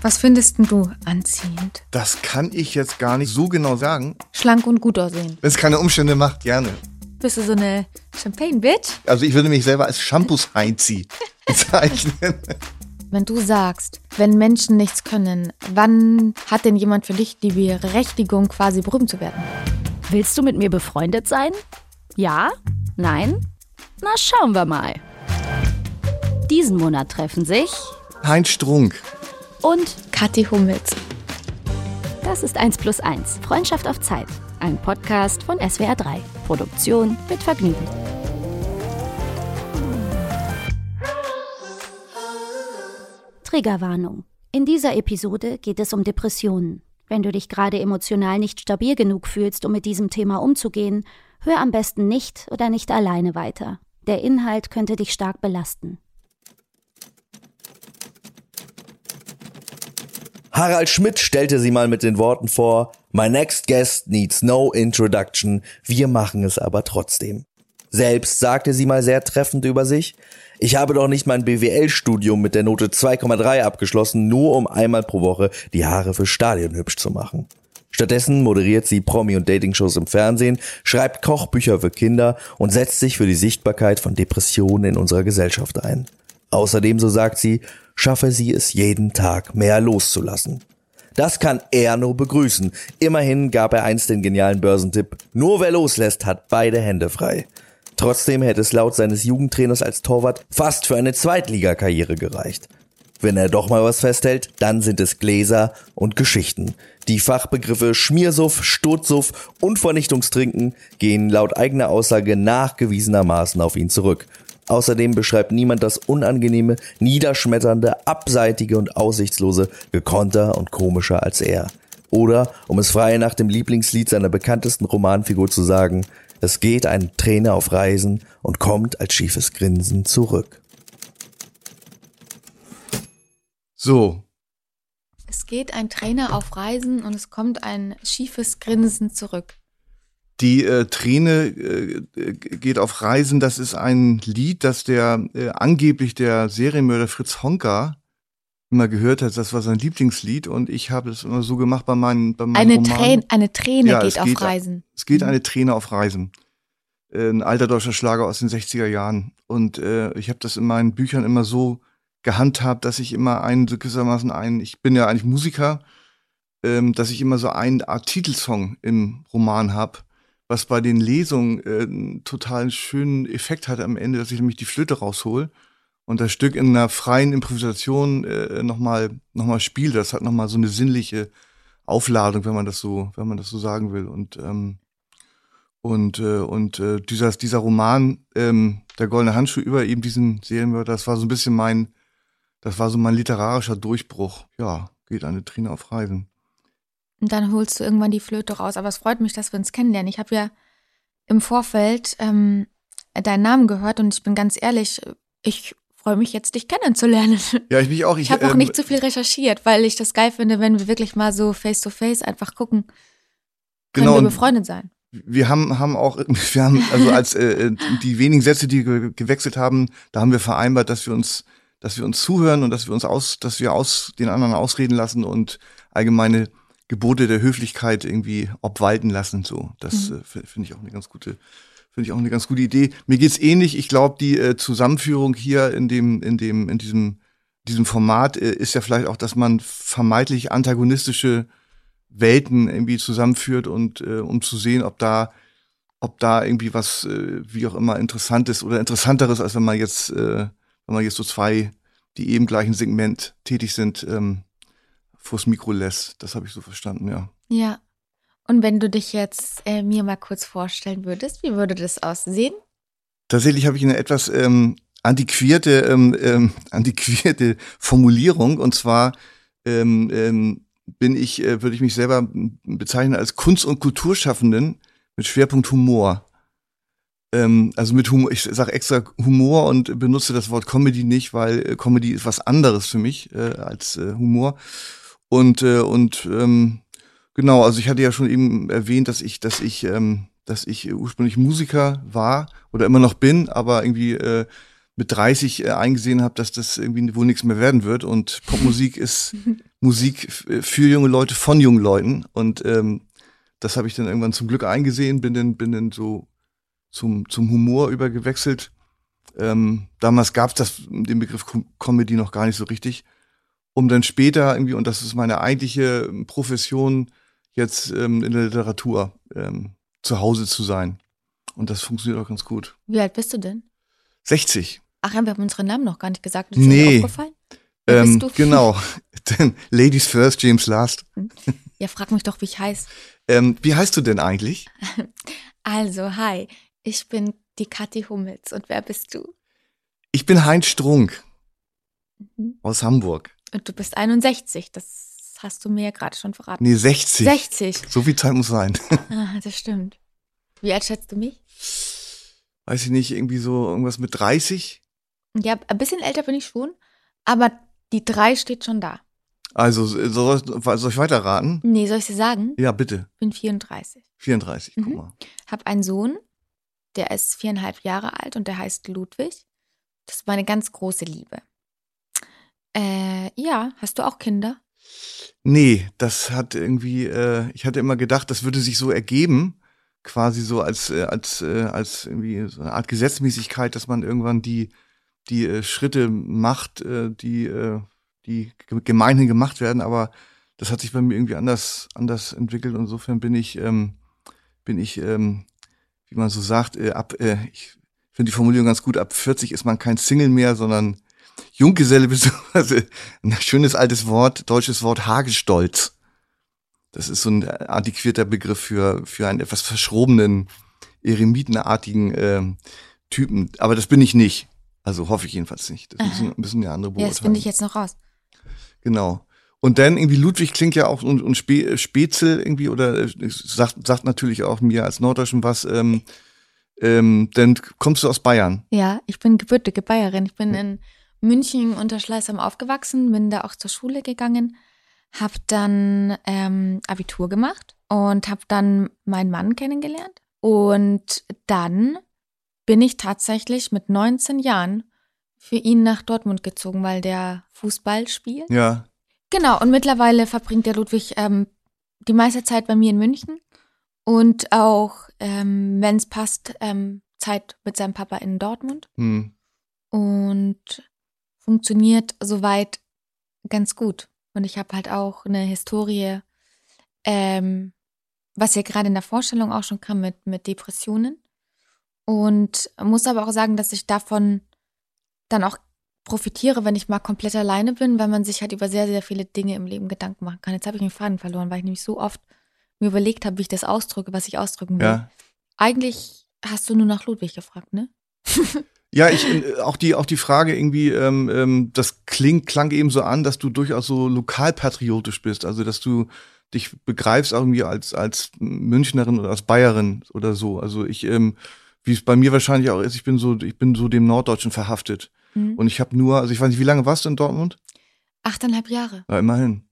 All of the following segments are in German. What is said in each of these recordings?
Was findest denn du anziehend? Das kann ich jetzt gar nicht so genau sagen. Schlank und gut aussehen. Wenn es keine Umstände macht, gerne. Bist du so eine Champagne-Bitch? Also ich würde mich selber als Shampoos-Heinzi bezeichnen. Wenn du sagst, wenn Menschen nichts können, wann hat denn jemand für dich die Berechtigung, quasi berühmt zu werden? Willst du mit mir befreundet sein? Ja? Nein? Na, schauen wir mal. Diesen Monat treffen sich Heinz Strunk. Und Kathi Hummels. das ist 1 plus 1. Freundschaft auf Zeit. Ein Podcast von SWR 3. Produktion mit Vergnügen. Triggerwarnung. In dieser Episode geht es um Depressionen. Wenn du dich gerade emotional nicht stabil genug fühlst, um mit diesem Thema umzugehen, hör am besten nicht oder nicht alleine weiter. Der Inhalt könnte dich stark belasten. Harald Schmidt stellte sie mal mit den Worten vor, My next guest needs no introduction, wir machen es aber trotzdem. Selbst sagte sie mal sehr treffend über sich, ich habe doch nicht mein BWL-Studium mit der Note 2,3 abgeschlossen, nur um einmal pro Woche die Haare für Stadion hübsch zu machen. Stattdessen moderiert sie Promi- und Dating-Shows im Fernsehen, schreibt Kochbücher für Kinder und setzt sich für die Sichtbarkeit von Depressionen in unserer Gesellschaft ein. Außerdem, so sagt sie, schaffe sie es jeden Tag mehr loszulassen. Das kann er nur begrüßen. Immerhin gab er einst den genialen Börsentipp, nur wer loslässt, hat beide Hände frei. Trotzdem hätte es laut seines Jugendtrainers als Torwart fast für eine Zweitligakarriere gereicht. Wenn er doch mal was festhält, dann sind es Gläser und Geschichten. Die Fachbegriffe Schmiersuff, Sturzsuff und Vernichtungstrinken gehen laut eigener Aussage nachgewiesenermaßen auf ihn zurück. Außerdem beschreibt niemand das unangenehme, niederschmetternde, abseitige und aussichtslose gekonter und komischer als er. Oder, um es frei nach dem Lieblingslied seiner bekanntesten Romanfigur zu sagen, es geht ein Trainer auf Reisen und kommt als schiefes Grinsen zurück. So, Es geht ein Trainer auf Reisen und es kommt ein schiefes Grinsen zurück. Die äh, Träne äh, geht auf Reisen. Das ist ein Lied, das der äh, angeblich der Serienmörder Fritz Honka immer gehört hat. Das war sein Lieblingslied und ich habe es immer so gemacht bei meinen bei meinen Eine, Romanen. Trän eine Träne Ja, geht auf geht- Reisen. Es geht Mhm. eine Träne auf Reisen. Äh, Ein alter deutscher Schlager aus den 60er Jahren. Und äh, ich habe das in meinen Büchern immer so gehandhabt, dass ich immer einen, so gewissermaßen einen, ich bin ja eigentlich Musiker, ähm, dass ich immer so eine Art Titelsong im Roman habe, was bei den Lesungen äh, einen total schönen Effekt hat am Ende, dass ich nämlich die Flöte raushol und das Stück in einer freien Improvisation äh, nochmal noch mal spiele. Das hat nochmal so eine sinnliche Aufladung, wenn man das so, wenn man das so sagen will. Und ähm, und äh, und äh, dieser dieser Roman, ähm, der goldene Handschuh über eben diesen Serienmörder, das war so ein bisschen mein, das war so mein literarischer Durchbruch. Ja, geht eine Träne auf Reisen. Und dann holst du irgendwann die Flöte raus. Aber es freut mich, dass wir uns kennenlernen. Ich habe ja im Vorfeld ähm, deinen Namen gehört und ich bin ganz ehrlich, ich freue mich jetzt, dich kennenzulernen. Ja, ich mich auch. Ich habe auch ähm, nicht so viel recherchiert, weil ich das geil finde, wenn wir wirklich mal so face to face einfach gucken, können Genau, wir und- befreundet sein. wir haben, haben auch, wir haben, also als äh, die wenigen Sätze, die wir gewechselt haben, da haben wir vereinbart, dass wir uns, dass wir uns zuhören und dass wir uns aus, dass wir aus den anderen ausreden lassen und allgemeine Gebote der Höflichkeit irgendwie obwalten lassen. So, das Mhm. äh, finde ich auch eine ganz gute, finde ich auch eine ganz gute Idee. Mir geht's ähnlich. Ich glaube, die äh, Zusammenführung hier in dem, in dem, in diesem, diesem Format äh, ist ja vielleicht auch, dass man vermeintlich antagonistische Welten irgendwie zusammenführt und äh, um zu sehen, ob da, ob da irgendwie was, äh, wie auch immer, interessantes oder interessanteres, als wenn man jetzt, äh, wenn man jetzt so zwei, die eben gleichen Segment tätig sind, ähm, vors Mikro lässt. Das habe ich so verstanden, ja. Ja. Und wenn du dich jetzt äh, mir mal kurz vorstellen würdest, wie würde das aussehen? Tatsächlich habe ich eine etwas ähm, antiquierte, ähm, ähm, antiquierte Formulierung und zwar ähm, ähm, bin ich, äh, würde ich mich selber bezeichnen als Kunst- und Kulturschaffenden mit Schwerpunkt Humor. Ähm, also mit Humor, ich sage extra Humor und benutze das Wort Comedy nicht, weil äh, Comedy ist was anderes für mich äh, als äh, Humor. Und äh, und ähm, genau, also ich hatte ja schon eben erwähnt, dass ich, dass ich, ähm, dass ich ursprünglich Musiker war oder immer noch bin, aber irgendwie äh, mit 30 äh, eingesehen habe, dass das irgendwie wohl nichts mehr werden wird. Und Popmusik ist Musik für junge Leute von jungen Leuten. Und ähm, das habe ich dann irgendwann zum Glück eingesehen, bin dann, bin dann so zum, zum Humor übergewechselt. Ähm, damals gab es das den Begriff Comedy noch gar nicht so richtig. Um dann später irgendwie, und das ist meine eigentliche Profession, jetzt ähm, in der Literatur ähm, zu Hause zu sein. Und das funktioniert auch ganz gut. Wie alt bist du denn? 60. Ach ja, wir haben unseren Namen noch gar nicht gesagt. Ist nee. dir aufgefallen? Wer Ähm, bist du? genau. Denn Ladies first, James last. Ja, frag mich doch, wie ich heiße. Ähm, wie heißt du denn eigentlich? Also, hi, ich bin die Kathi Hummels. Und wer bist du? Ich bin Heinz Strunk Mhm. aus Hamburg. Und du bist 61. Das hast du mir ja gerade schon verraten. Nee, 60. 60. So viel Zeit muss sein. Ah, das stimmt. Wie alt schätzt du mich? Weiß ich nicht, irgendwie so irgendwas mit 30? Ja, ein bisschen älter bin ich schon, aber die drei steht schon da. Also, soll, soll ich weiterraten? Nee, soll ich dir sagen? Ja, bitte. Ich bin 34. 34, guck Mhm. mal. Hab einen Sohn, der ist viereinhalb Jahre alt und der heißt Ludwig. Das ist meine ganz große Liebe. Äh, ja, hast du auch Kinder? Nee, das hat irgendwie, äh, ich hatte immer gedacht, das würde sich so ergeben, quasi so als, äh, als, äh, als irgendwie so eine Art Gesetzmäßigkeit, dass man irgendwann die, die äh, Schritte macht, äh, die, äh, die ge- gemeinhin gemacht werden, aber das hat sich bei mir irgendwie anders, anders entwickelt. Insofern bin ich, ähm, bin ich, ähm, wie man so sagt, äh, ab, äh, ich finde die Formulierung ganz gut, ab 40 ist man kein Single mehr, sondern Junggeselle beziehungsweise ein schönes altes Wort, deutsches Wort Hagestolz. Das ist so ein antiquierter Begriff für, für einen etwas verschrobenen, eremitenartigen ähm, Typen. Aber das bin ich nicht. Also hoffe ich jedenfalls nicht. Das müssen, müssen ja andere Ja, beurteilen. das finde ich jetzt noch raus. Genau. Und dann irgendwie Ludwig klingt ja auch und, und Spe Spätzle irgendwie oder äh, sagt, sagt natürlich auch mir als Norddeutschen was. Ähm, ähm, dann kommst du aus Bayern. Ja, ich bin gebürtige Bayerin. Ich bin in München unter Schleißheim aufgewachsen, bin da auch zur Schule gegangen, habe dann ähm, Abitur gemacht und habe dann meinen Mann kennengelernt. Und dann bin ich tatsächlich mit 19 Jahren für ihn nach Dortmund gezogen, weil der Fußball spielt. Ja. Genau, und mittlerweile verbringt der Ludwig ähm, die meiste Zeit bei mir in München und auch, ähm, wenn es passt, ähm, Zeit mit seinem Papa in Dortmund Hm. und funktioniert soweit ganz gut. Und ich habe halt auch eine Historie, ähm, was ja gerade in der Vorstellung auch schon kam mit, mit Depressionen. Und muss aber auch sagen, dass ich davon dann auch profitiere, wenn ich mal komplett alleine bin, weil man sich halt über sehr, sehr viele Dinge im Leben Gedanken machen kann. Jetzt habe ich den Faden verloren, weil ich nämlich so oft mir überlegt habe, wie ich das ausdrücke, was ich ausdrücken will. Ja. Eigentlich hast du nur nach Ludwig gefragt, ne? Ja, ich äh, auch die auch die Frage irgendwie, ähm, ähm, das klingt klang eben so an, dass du durchaus so lokalpatriotisch bist, also dass du dich begreifst auch irgendwie als als Münchnerin oder als Bayerin oder so. Also ich, ähm, wie es bei mir wahrscheinlich auch ist, ich bin so ich bin so dem Norddeutschen verhaftet Hm. und ich habe nur, also ich weiß nicht, wie lange warst du in Dortmund? Achteinhalb Jahre. Ja, immerhin.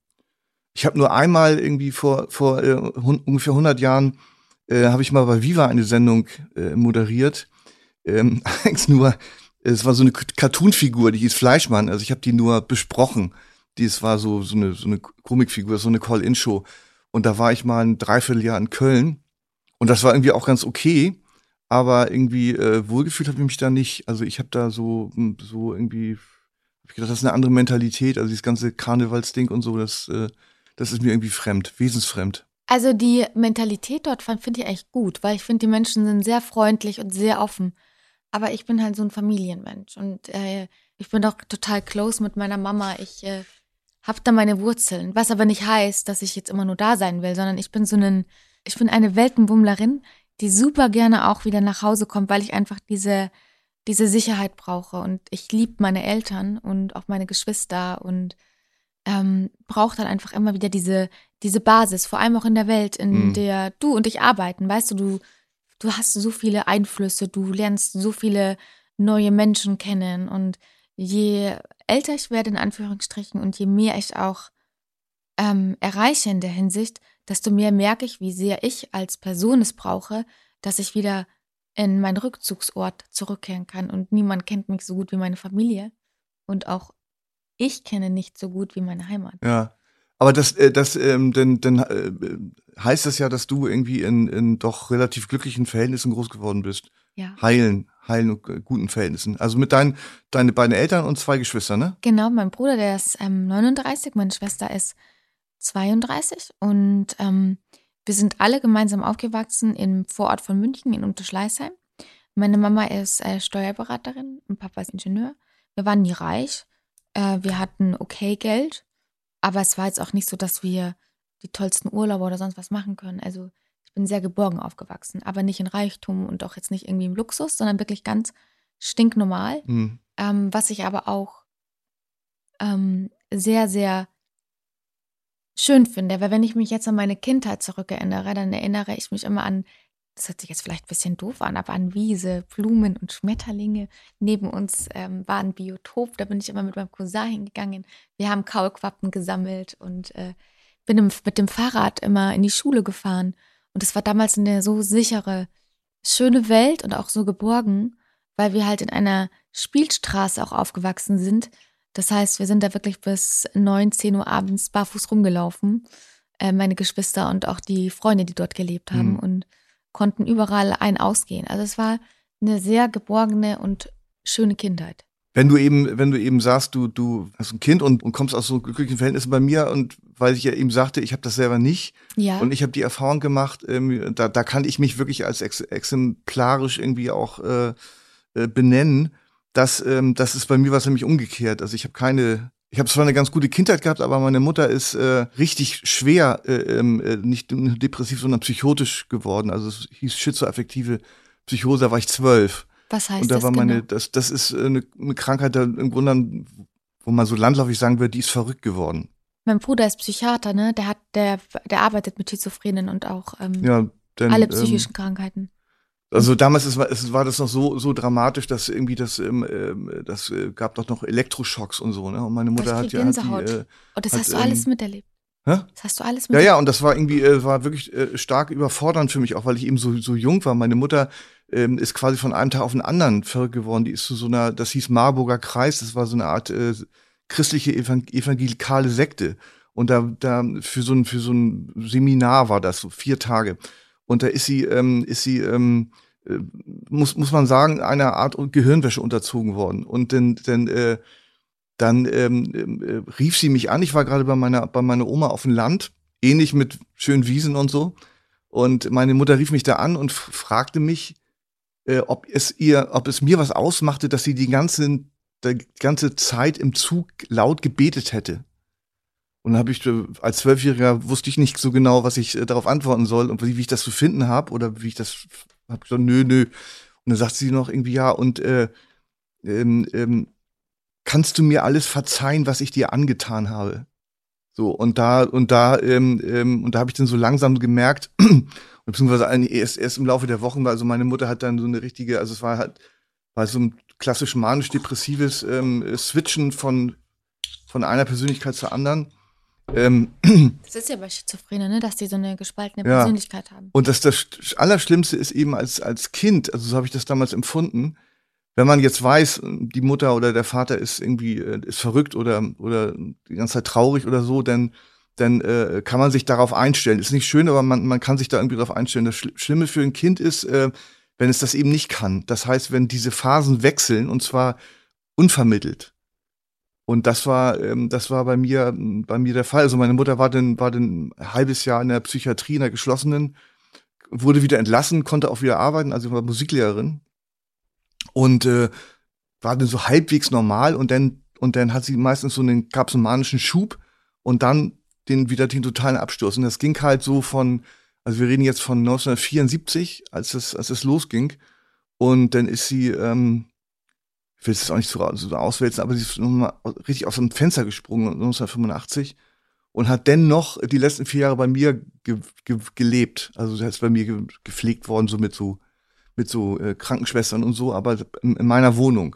Ich habe nur einmal irgendwie vor vor äh, ungefähr 100 Jahren äh, habe ich mal bei Viva eine Sendung äh, moderiert. Ähm, eigentlich nur, es war so eine Cartoon-Figur, die hieß Fleischmann. Also ich habe die nur besprochen. Die es war so so eine so eine Komikfigur, so eine Call-in-Show. Und da war ich mal ein Dreivierteljahr in Köln und das war irgendwie auch ganz okay. Aber irgendwie äh, wohlgefühlt habe ich mich da nicht. Also ich habe da so so irgendwie hab ich gedacht, das ist eine andere Mentalität. Also dieses ganze Karnevalsding und so, das äh, das ist mir irgendwie fremd, wesensfremd. Also die Mentalität dort finde ich echt gut, weil ich finde, die Menschen sind sehr freundlich und sehr offen. Aber ich bin halt so ein Familienmensch und äh, ich bin auch total close mit meiner Mama. Ich äh, habe da meine Wurzeln, was aber nicht heißt, dass ich jetzt immer nur da sein will, sondern ich bin so ein, ich bin eine Weltenbummlerin, die super gerne auch wieder nach Hause kommt, weil ich einfach diese diese Sicherheit brauche und ich liebe meine Eltern und auch meine Geschwister und ähm, brauche dann einfach immer wieder diese diese Basis, vor allem auch in der Welt, in Mhm. der du und ich arbeiten. Weißt du, du, du hast so viele Einflüsse, du lernst so viele neue Menschen kennen und je älter ich werde, in Anführungsstrichen, und je mehr ich auch ähm, erreiche in der Hinsicht, desto mehr merke ich, wie sehr ich als Person es brauche, dass ich wieder in meinen Rückzugsort zurückkehren kann. Und niemand kennt mich so gut wie meine Familie. Und auch ich kenne nicht so gut wie meine Heimat. Ja. Aber das, äh, das, ähm, denn, denn äh, heißt das ja, dass du irgendwie in, in doch relativ glücklichen Verhältnissen groß geworden bist. Ja. Heilen, heilen und äh, guten Verhältnissen. Also mit deinen, deine beiden Eltern und zwei Geschwistern, ne? Genau, mein Bruder, der ist ähm, 39, meine Schwester ist 32 und ähm, wir sind alle gemeinsam aufgewachsen im Vorort von München in Unterschleißheim. Meine Mama ist äh, Steuerberaterin und Papa ist Ingenieur. Wir waren nie reich. Äh, wir hatten okay Geld, aber es war jetzt auch nicht so, dass wir die tollsten Urlaube oder sonst was machen können. Also ich bin sehr geborgen aufgewachsen, aber nicht in Reichtum und auch jetzt nicht irgendwie im Luxus, sondern wirklich ganz stinknormal. Hm. Ähm, was ich aber auch ähm, sehr, sehr schön finde, weil wenn ich mich jetzt an meine Kindheit zurückerinnere, dann erinnere ich mich immer an, das hört sich jetzt vielleicht ein bisschen doof an, aber an Wiese, Blumen und Schmetterlinge. Neben uns ähm, war ein Biotop, da bin ich immer mit meinem Cousin hingegangen. Wir haben Kaulquappen gesammelt und äh, bin im, mit dem Fahrrad immer in die Schule gefahren. Und es war damals eine so sichere, schöne Welt und auch so geborgen, weil wir halt in einer Spielstraße auch aufgewachsen sind. Das heißt, wir sind da wirklich bis 9, 10 Uhr abends barfuß rumgelaufen. Äh, meine Geschwister und auch die Freunde, die dort gelebt haben Mhm. und konnten überall ein ausgehen. Also es war eine sehr geborgene und schöne Kindheit. Wenn du eben, wenn du eben sagst, du, du hast ein Kind und, und kommst aus so glücklichen Verhältnissen bei mir und weil ich ja eben sagte, ich habe das selber nicht Ja. und ich habe die Erfahrung gemacht, ähm, da, da kann ich mich wirklich als ex exemplarisch irgendwie auch äh, äh, benennen, dass ähm, das ist bei mir was nämlich umgekehrt. Also ich habe keine, ich habe zwar eine ganz gute Kindheit gehabt, aber meine Mutter ist äh, richtig schwer, äh, ähm, äh, nicht depressiv, sondern psychotisch geworden. Also es hieß schizoaffektive Psychose, da war ich zwölf. Was heißt Und da das war meine, genau? das, das ist äh, eine, eine Krankheit, da im Grunde, wo man so landläufig sagen würde, die ist verrückt geworden. Mein Bruder ist Psychiater, ne? Der hat, der, der arbeitet mit Schizophrenen und auch ähm, Ja, denn, alle ähm, psychischen Krankheiten. Also damals ist, es war das noch so so dramatisch, dass irgendwie das ähm, ähm, das äh, gab doch noch Elektroschocks und so, ne? Und meine Mutter hat ja hat die, Gänsehaut. äh, Und das hat, hast du alles ähm, miterlebt. hä? Das hast du alles Ja, miterlebt. ja, und das war irgendwie, äh, war wirklich äh, stark überfordernd für mich, auch weil ich eben so, so jung war. Meine Mutter ähm, ist quasi von einem Tag auf den anderen verrückt geworden. Die ist zu so einer, das hieß Marburger Kreis, das war so eine Art äh, christliche evang evangelikale Sekte. Und da, da für so ein, für so ein Seminar war das, so vier Tage. Und da ist sie, ähm, ist sie, ähm, äh, muss, muss man sagen, einer Art Gehirnwäsche unterzogen worden. Und dann, dann, äh, dann ähm, äh, rief sie mich an. Ich war gerade bei meiner, bei meiner Oma auf dem Land, ähnlich mit schönen Wiesen und so. Und meine Mutter rief mich da an und fragte mich, äh, ob es ihr, ob es mir was ausmachte, dass sie die ganze, die ganze Zeit im Zug laut gebetet hätte. Und dann habe ich äh, als Zwölfjähriger wusste ich nicht so genau, was ich äh, darauf antworten soll und wie, wie ich das zu finden habe oder wie ich das habe gesagt, nö, nö. Und dann sagt sie noch irgendwie ja und äh, ähm, ähm, kannst du mir alles verzeihen, was ich dir angetan habe? So und da und da ähm, ähm, und da habe ich dann so langsam gemerkt, beziehungsweise erst erst im Laufe der Wochen, weil also meine Mutter hat dann so eine richtige, also es war halt war so ein klassisch manisch-depressives ähm, Switchen von von einer Persönlichkeit zur anderen. Ähm, Das ist ja bei Schizophrenen, ne? dass die so eine gespaltene Ja. Persönlichkeit haben. Und das, das Allerschlimmste ist eben als, als Kind, also so habe ich das damals empfunden, wenn man jetzt weiß, die Mutter oder der Vater ist irgendwie äh, ist verrückt oder oder die ganze Zeit traurig oder so, dann dann äh, kann man sich darauf einstellen. Ist nicht schön, aber man man kann sich da irgendwie darauf einstellen. Das Schli- Schlimme für ein Kind ist, äh, wenn es das eben nicht kann. Das heißt, wenn diese Phasen wechseln und zwar unvermittelt. Und das war, ähm, das war bei mir, bei mir der Fall. Also meine Mutter war dann, war dann ein halbes Jahr in der Psychiatrie, in der geschlossenen, wurde wieder entlassen, konnte auch wieder arbeiten, also war Musiklehrerin. Und äh, war dann so halbwegs normal und dann, und dann hat sie meistens so einen, gab so einen manischen Schub und dann den wieder den totalen Absturz. Und das ging halt so von, also wir reden jetzt von 1974, als es, als es losging. Und dann ist sie, ähm, ich will es jetzt auch nicht so, so auswälzen, aber sie ist nochmal richtig aus dem Fenster gesprungen 1985 und hat dennoch die letzten vier Jahre bei mir ge ge gelebt. Also sie ist bei mir ge gepflegt worden, so mit so mit so äh, Krankenschwestern und so, aber in, in meiner Wohnung.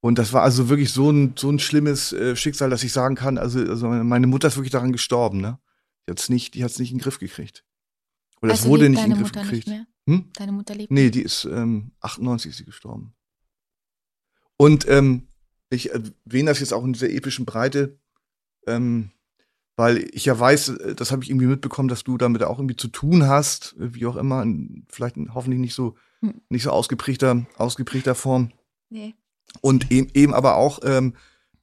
Und das war also wirklich so ein so ein schlimmes äh, Schicksal, dass ich sagen kann, also, also meine Mutter ist wirklich daran gestorben, ne? Die hat's nicht, die hat's nicht in den Griff gekriegt. Oder es also wurde lebt nicht in den Griff Mutter gekriegt. nicht mehr? Hm? Deine Mutter lebt? Nee, die ist ähm, 98 ist sie gestorben. Und ähm, ich erwähne das jetzt auch in dieser epischen Breite, ähm, weil ich ja weiß, äh, das habe ich irgendwie mitbekommen, dass du damit auch irgendwie zu tun hast, wie auch immer, in, vielleicht in, hoffentlich nicht so Hm. nicht so ausgeprägter ausgeprägter Form. Nee. Und eben, eben aber auch, ähm,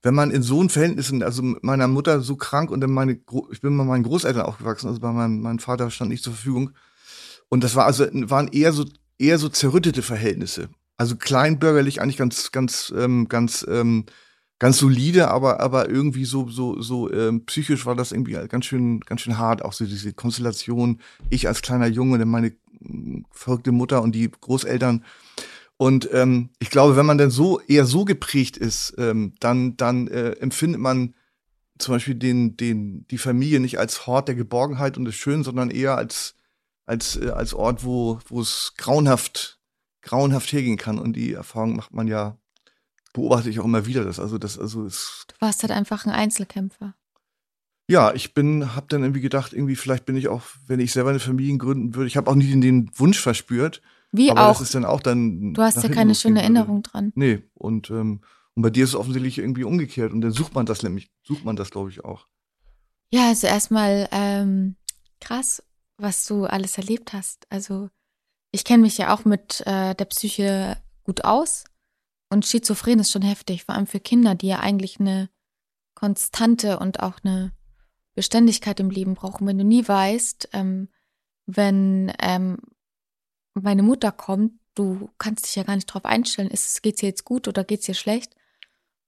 wenn man in so einen Verhältnissen, also meiner Mutter so krank und dann meine, Gro ich bin bei meinen Großeltern aufgewachsen, also bei meinem, meinem Vater stand nicht zur Verfügung. Und das war also, waren eher so, eher so zerrüttete Verhältnisse. Also kleinbürgerlich eigentlich ganz, ganz, ähm, ganz, ähm, ganz solide, aber, aber irgendwie so, so, so ähm, psychisch war das irgendwie ganz schön, ganz schön hart. Auch so diese Konstellation, ich als kleiner Junge, dann meine mm, verrückte Mutter und die Großeltern. Und ähm, ich glaube, wenn man dann so eher so geprägt ist, ähm, dann, dann äh, empfindet man zum Beispiel den, den, die Familie nicht als Hort der Geborgenheit und des Schönen, sondern eher als, als, äh, als Ort, wo, wo es grauenhaft, grauenhaft hergehen kann. Und die Erfahrung macht man ja, beobachte ich auch immer wieder. Das, also, das, also, es, Du warst halt einfach ein Einzelkämpfer. ja, ich bin, hab dann irgendwie gedacht, irgendwie vielleicht bin ich auch, wenn ich selber eine Familie gründen würde, ich habe auch nie den, den Wunsch verspürt. Wie aber auch. das ist dann auch dann. Du hast ja keine schöne. Erinnerung dran. Nee, und, ähm, und bei dir ist es offensichtlich irgendwie umgekehrt. Und dann sucht man das nämlich, sucht man das, glaube ich, auch. Ja, also erstmal ähm, krass, was du alles erlebt hast. Also ich kenne mich ja auch mit äh, der Psyche gut aus und Schizophren ist schon heftig, vor allem für Kinder, die ja eigentlich eine Konstante und auch eine Beständigkeit im Leben brauchen. Wenn du nie weißt, ähm, wenn ähm, meine Mutter kommt, du kannst dich ja gar nicht drauf einstellen, ist es geht's ihr jetzt gut oder geht's ihr schlecht?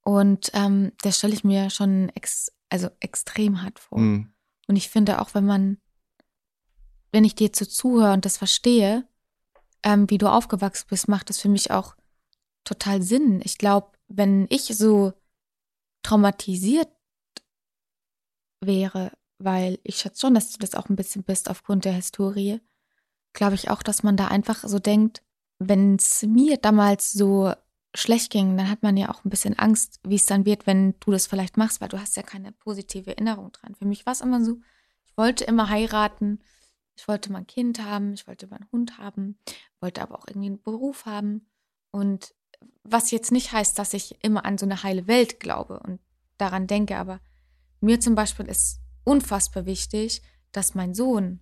Und ähm, das stelle ich mir schon ex also extrem hart vor. Mhm. Und ich finde auch, wenn man, wenn ich dir zu zuhöre und das verstehe, ähm, wie du aufgewachsen bist, macht das für mich auch total Sinn. Ich glaube, wenn ich so traumatisiert wäre, weil ich schätze schon, dass du das auch ein bisschen bist aufgrund der Historie, glaube ich auch, dass man da einfach so denkt, wenn es mir damals so schlecht ging, dann hat man ja auch ein bisschen Angst, wie es dann wird, wenn du das vielleicht machst, weil du hast ja keine positive Erinnerung dran. Für mich war es immer so, ich wollte immer heiraten, ich wollte mal ein Kind haben, ich wollte mal einen Hund haben, wollte aber auch irgendwie einen Beruf haben. Und was jetzt nicht heißt, dass ich immer an so eine heile Welt glaube und daran denke, aber mir zum Beispiel ist unfassbar wichtig, dass mein Sohn,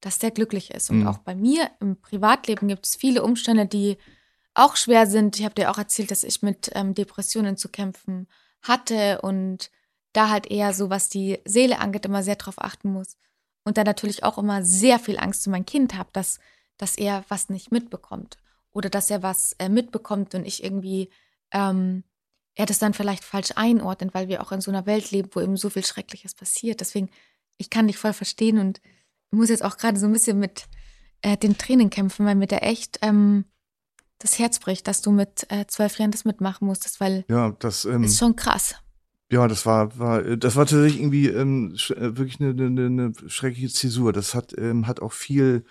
dass der glücklich ist. Und Mhm. auch bei mir im Privatleben gibt es viele Umstände, die auch schwer sind. Ich habe dir auch erzählt, dass ich mit ähm, Depressionen zu kämpfen hatte und da halt eher so, was die Seele angeht, immer sehr drauf achten muss. Und da natürlich auch immer sehr viel Angst um mein Kind habe, dass, dass er was nicht mitbekommt. Oder dass er was äh, mitbekommt und ich irgendwie, ähm, er das dann vielleicht falsch einordnet, weil wir auch in so einer Welt leben, wo eben so viel Schreckliches passiert. Deswegen, ich kann dich voll verstehen und muss jetzt auch gerade so ein bisschen mit äh, den Tränen kämpfen, weil mir da echt ähm, das Herz bricht, dass du mit äh, zwölf Jahren das mitmachen musstest, weil Ja, das, ähm, ist schon krass. Ja, das war, war, das war tatsächlich irgendwie ähm, äh, wirklich eine, eine, eine schreckliche Zäsur. Das hat, ähm, hat auch viel.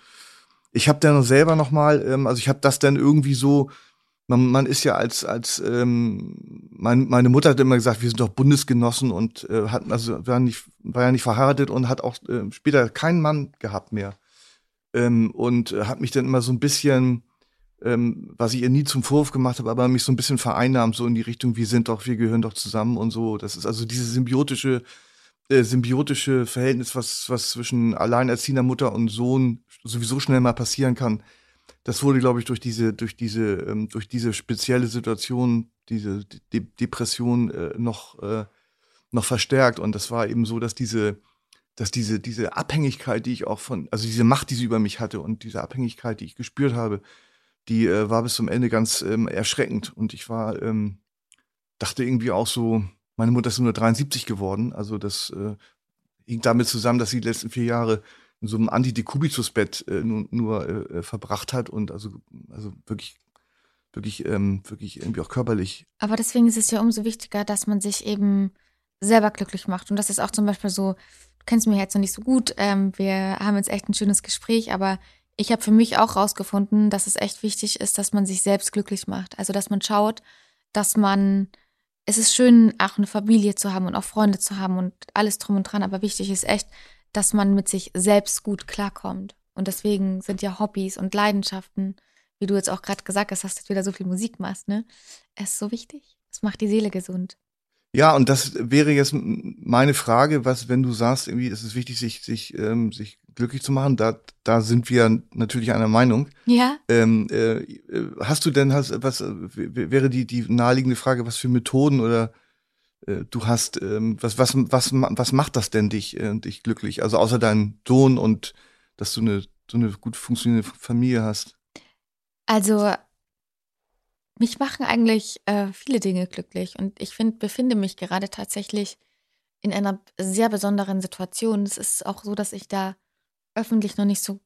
Ich habe dann selber noch mal, ähm, also ich habe das dann irgendwie so. Man, man ist ja als als ähm, mein, meine Mutter hat immer gesagt, wir sind doch Bundesgenossen und äh, hat also war nicht war ja nicht verheiratet und hat auch äh, später keinen Mann gehabt mehr ähm, und äh, hat mich dann immer so ein bisschen ähm, was ich ihr nie zum Vorwurf gemacht habe, aber mich so ein bisschen vereinnahmt, so in die Richtung, wir sind doch, wir gehören doch zusammen und so. Das ist also diese symbiotische, äh, symbiotische Verhältnis, was, was zwischen alleinerziehender Mutter und Sohn sowieso schnell mal passieren kann. Das wurde, glaube ich, durch diese, durch diese, ähm, durch diese spezielle Situation, diese De Depression äh, noch, äh, noch verstärkt. Und das war eben so, dass diese, dass diese, diese Abhängigkeit, die ich auch von, also diese Macht, die sie über mich hatte und diese Abhängigkeit, die ich gespürt habe, die äh, war bis zum Ende ganz ähm, erschreckend. Und ich war, ähm, dachte irgendwie auch so, meine Mutter ist nur 73 geworden. Also das äh, hing damit zusammen, dass sie die letzten vier Jahre in so einem Antidekubitus-Bett äh, nur, nur äh, verbracht hat und also, also wirklich, wirklich, ähm, wirklich irgendwie auch körperlich. Aber deswegen ist es ja umso wichtiger, dass man sich eben selber glücklich macht. Und das ist auch zum Beispiel so, du kennst mich jetzt noch nicht so gut, ähm, wir haben jetzt echt ein schönes Gespräch, aber ich habe für mich auch rausgefunden, dass es echt wichtig ist, dass man sich selbst glücklich macht. Also, dass man schaut, dass man, es ist schön, auch eine Familie zu haben und auch Freunde zu haben und alles drum und dran, aber wichtig ist echt, dass man mit sich selbst gut klarkommt. Und deswegen sind ja Hobbys und Leidenschaften, wie du jetzt auch gerade gesagt hast, dass du wieder so viel Musik machst, ne? Es ist so wichtig. Es macht die Seele gesund. Ja, und das wäre jetzt meine Frage, was, wenn du sagst, irgendwie, es ist wichtig, sich, sich, ähm, sich glücklich zu machen, da, da sind wir natürlich einer Meinung. Ja. Ähm, äh, hast du denn, hast, was wäre die, die naheliegende Frage, was für Methoden oder äh, du hast, ähm, was, was, was, was macht das denn dich, äh, dich glücklich? Also außer deinem Sohn und dass du eine, so eine gut funktionierende Familie hast. Also mich machen eigentlich äh, viele Dinge glücklich und ich finde, befinde mich gerade tatsächlich in einer sehr besonderen Situation. Es ist auch so, dass ich da öffentlich noch nicht so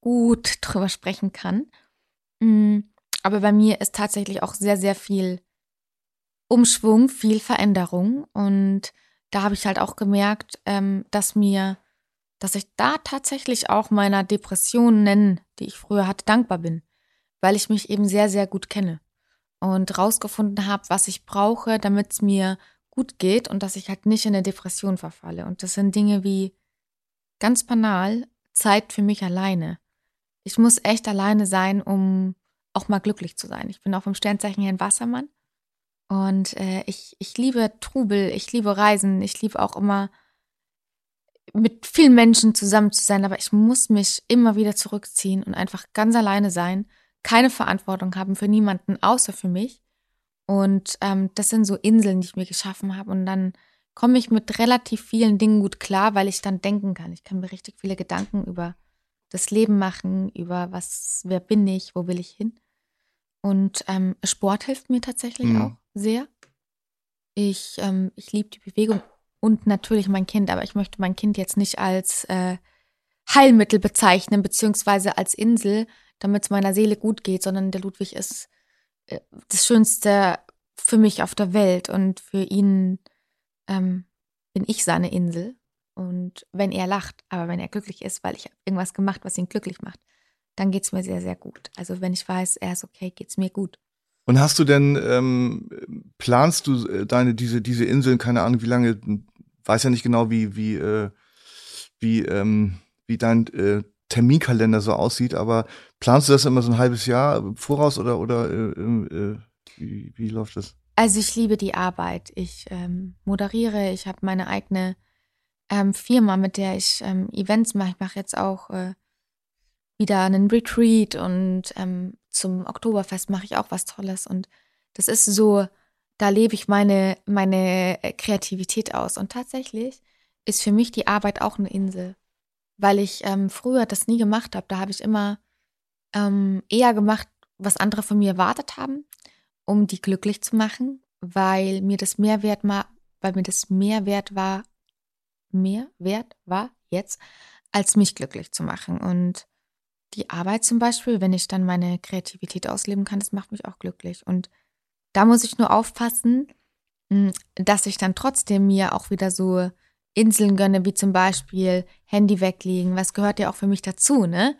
gut drüber sprechen kann. Mm, aber bei mir ist tatsächlich auch sehr, sehr viel Umschwung, viel Veränderung. Und da habe ich halt auch gemerkt, ähm, dass mir, dass ich da tatsächlich auch meiner Depression nennen, die ich früher hatte, dankbar bin, weil ich mich eben sehr, sehr gut kenne und rausgefunden habe, was ich brauche, damit es mir gut geht und dass ich halt nicht in eine Depression verfalle. Und das sind Dinge wie ganz banal Zeit für mich alleine. Ich muss echt alleine sein, um auch mal glücklich zu sein. Ich bin auch vom Sternzeichen her ein Wassermann und äh, ich, ich liebe Trubel, ich liebe Reisen, ich liebe auch immer mit vielen Menschen zusammen zu sein, aber ich muss mich immer wieder zurückziehen und einfach ganz alleine sein keine Verantwortung haben für niemanden außer für mich. Und ähm, das sind so Inseln, die ich mir geschaffen habe. Und dann komme ich mit relativ vielen Dingen gut klar, weil ich dann denken kann. Ich kann mir richtig viele Gedanken über das Leben machen, über was, wer bin ich, wo will ich hin. Und ähm, Sport hilft mir tatsächlich mhm. auch sehr. Ich, ähm, ich liebe die Bewegung und natürlich mein Kind, aber ich möchte mein Kind jetzt nicht als äh, Heilmittel bezeichnen, beziehungsweise als Insel, damit es meiner Seele gut geht, sondern der Ludwig ist äh, das Schönste für mich auf der Welt und für ihn ähm, bin ich seine Insel. Und wenn er lacht, aber wenn er glücklich ist, weil ich irgendwas gemacht, was ihn glücklich macht, dann geht es mir sehr, sehr gut. Also wenn ich weiß, er ist okay, geht es mir gut. Und hast du denn, ähm, planst du äh, deine, diese, diese Inseln, keine Ahnung, wie lange, weiß ja nicht genau, wie, wie, äh, wie, ähm, wie dein äh, Terminkalender so aussieht, aber planst du das immer so ein halbes Jahr voraus oder, oder äh, äh, wie, wie läuft das? Also ich liebe die Arbeit. Ich ähm, moderiere, ich habe meine eigene ähm, Firma, mit der ich ähm, Events mache. Ich mache jetzt auch äh, wieder einen Retreat und ähm, zum Oktoberfest mache ich auch was Tolles. Und das ist so, da lebe ich meine, meine Kreativität aus. Und tatsächlich ist für mich die Arbeit auch eine Insel weil ich ähm, früher das nie gemacht habe. Da habe ich immer ähm, eher gemacht, was andere von mir erwartet haben, um die glücklich zu machen, weil mir das Mehrwert mal, weil mir das Mehrwert war, mehr Wert war jetzt, als mich glücklich zu machen. Und die Arbeit zum Beispiel, wenn ich dann meine Kreativität ausleben kann, das macht mich auch glücklich. Und da muss ich nur aufpassen, hm, dass ich dann trotzdem mir auch wieder so Inseln gönne, wie zum Beispiel Handy weglegen, was gehört ja auch für mich dazu, ne?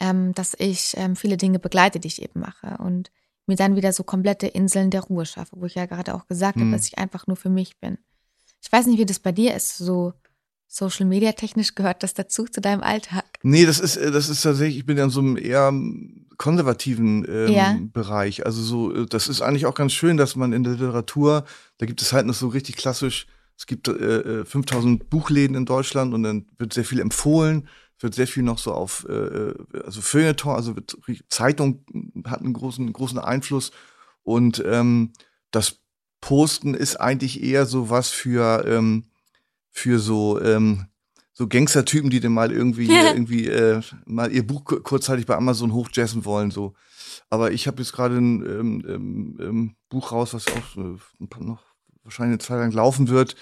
Ähm, dass ich ähm, viele Dinge begleite, die ich eben mache und mir dann wieder so komplette Inseln der Ruhe schaffe, wo ich ja gerade auch gesagt hm. habe, dass ich einfach nur für mich bin. Ich weiß nicht, wie das bei dir ist, so Social Media technisch gehört das dazu zu deinem Alltag? Nee, das ist, das ist tatsächlich, ich bin ja in so einem eher konservativen ähm, ja. Bereich. Also so, äh, das ist eigentlich auch ganz schön, dass man in der Literatur, da gibt es halt noch so richtig klassisch es gibt äh, 5000 äh, Buchläden in Deutschland und dann wird sehr viel empfohlen, wird sehr viel noch so auf, äh, äh also Feuilleton, also Zeitung hat einen großen, großen Einfluss und ähm, das Posten ist eigentlich eher so was für, ähm, für so, ähm, so Gangstertypen, die dann mal irgendwie, irgendwie äh, mal ihr Buch kurzzeitig bei Amazon hochjazzen wollen, so. Aber ich habe jetzt gerade ein ähm, ähm, ähm, Buch raus, was auch äh, noch wahrscheinlich eine Zeit lang laufen wird.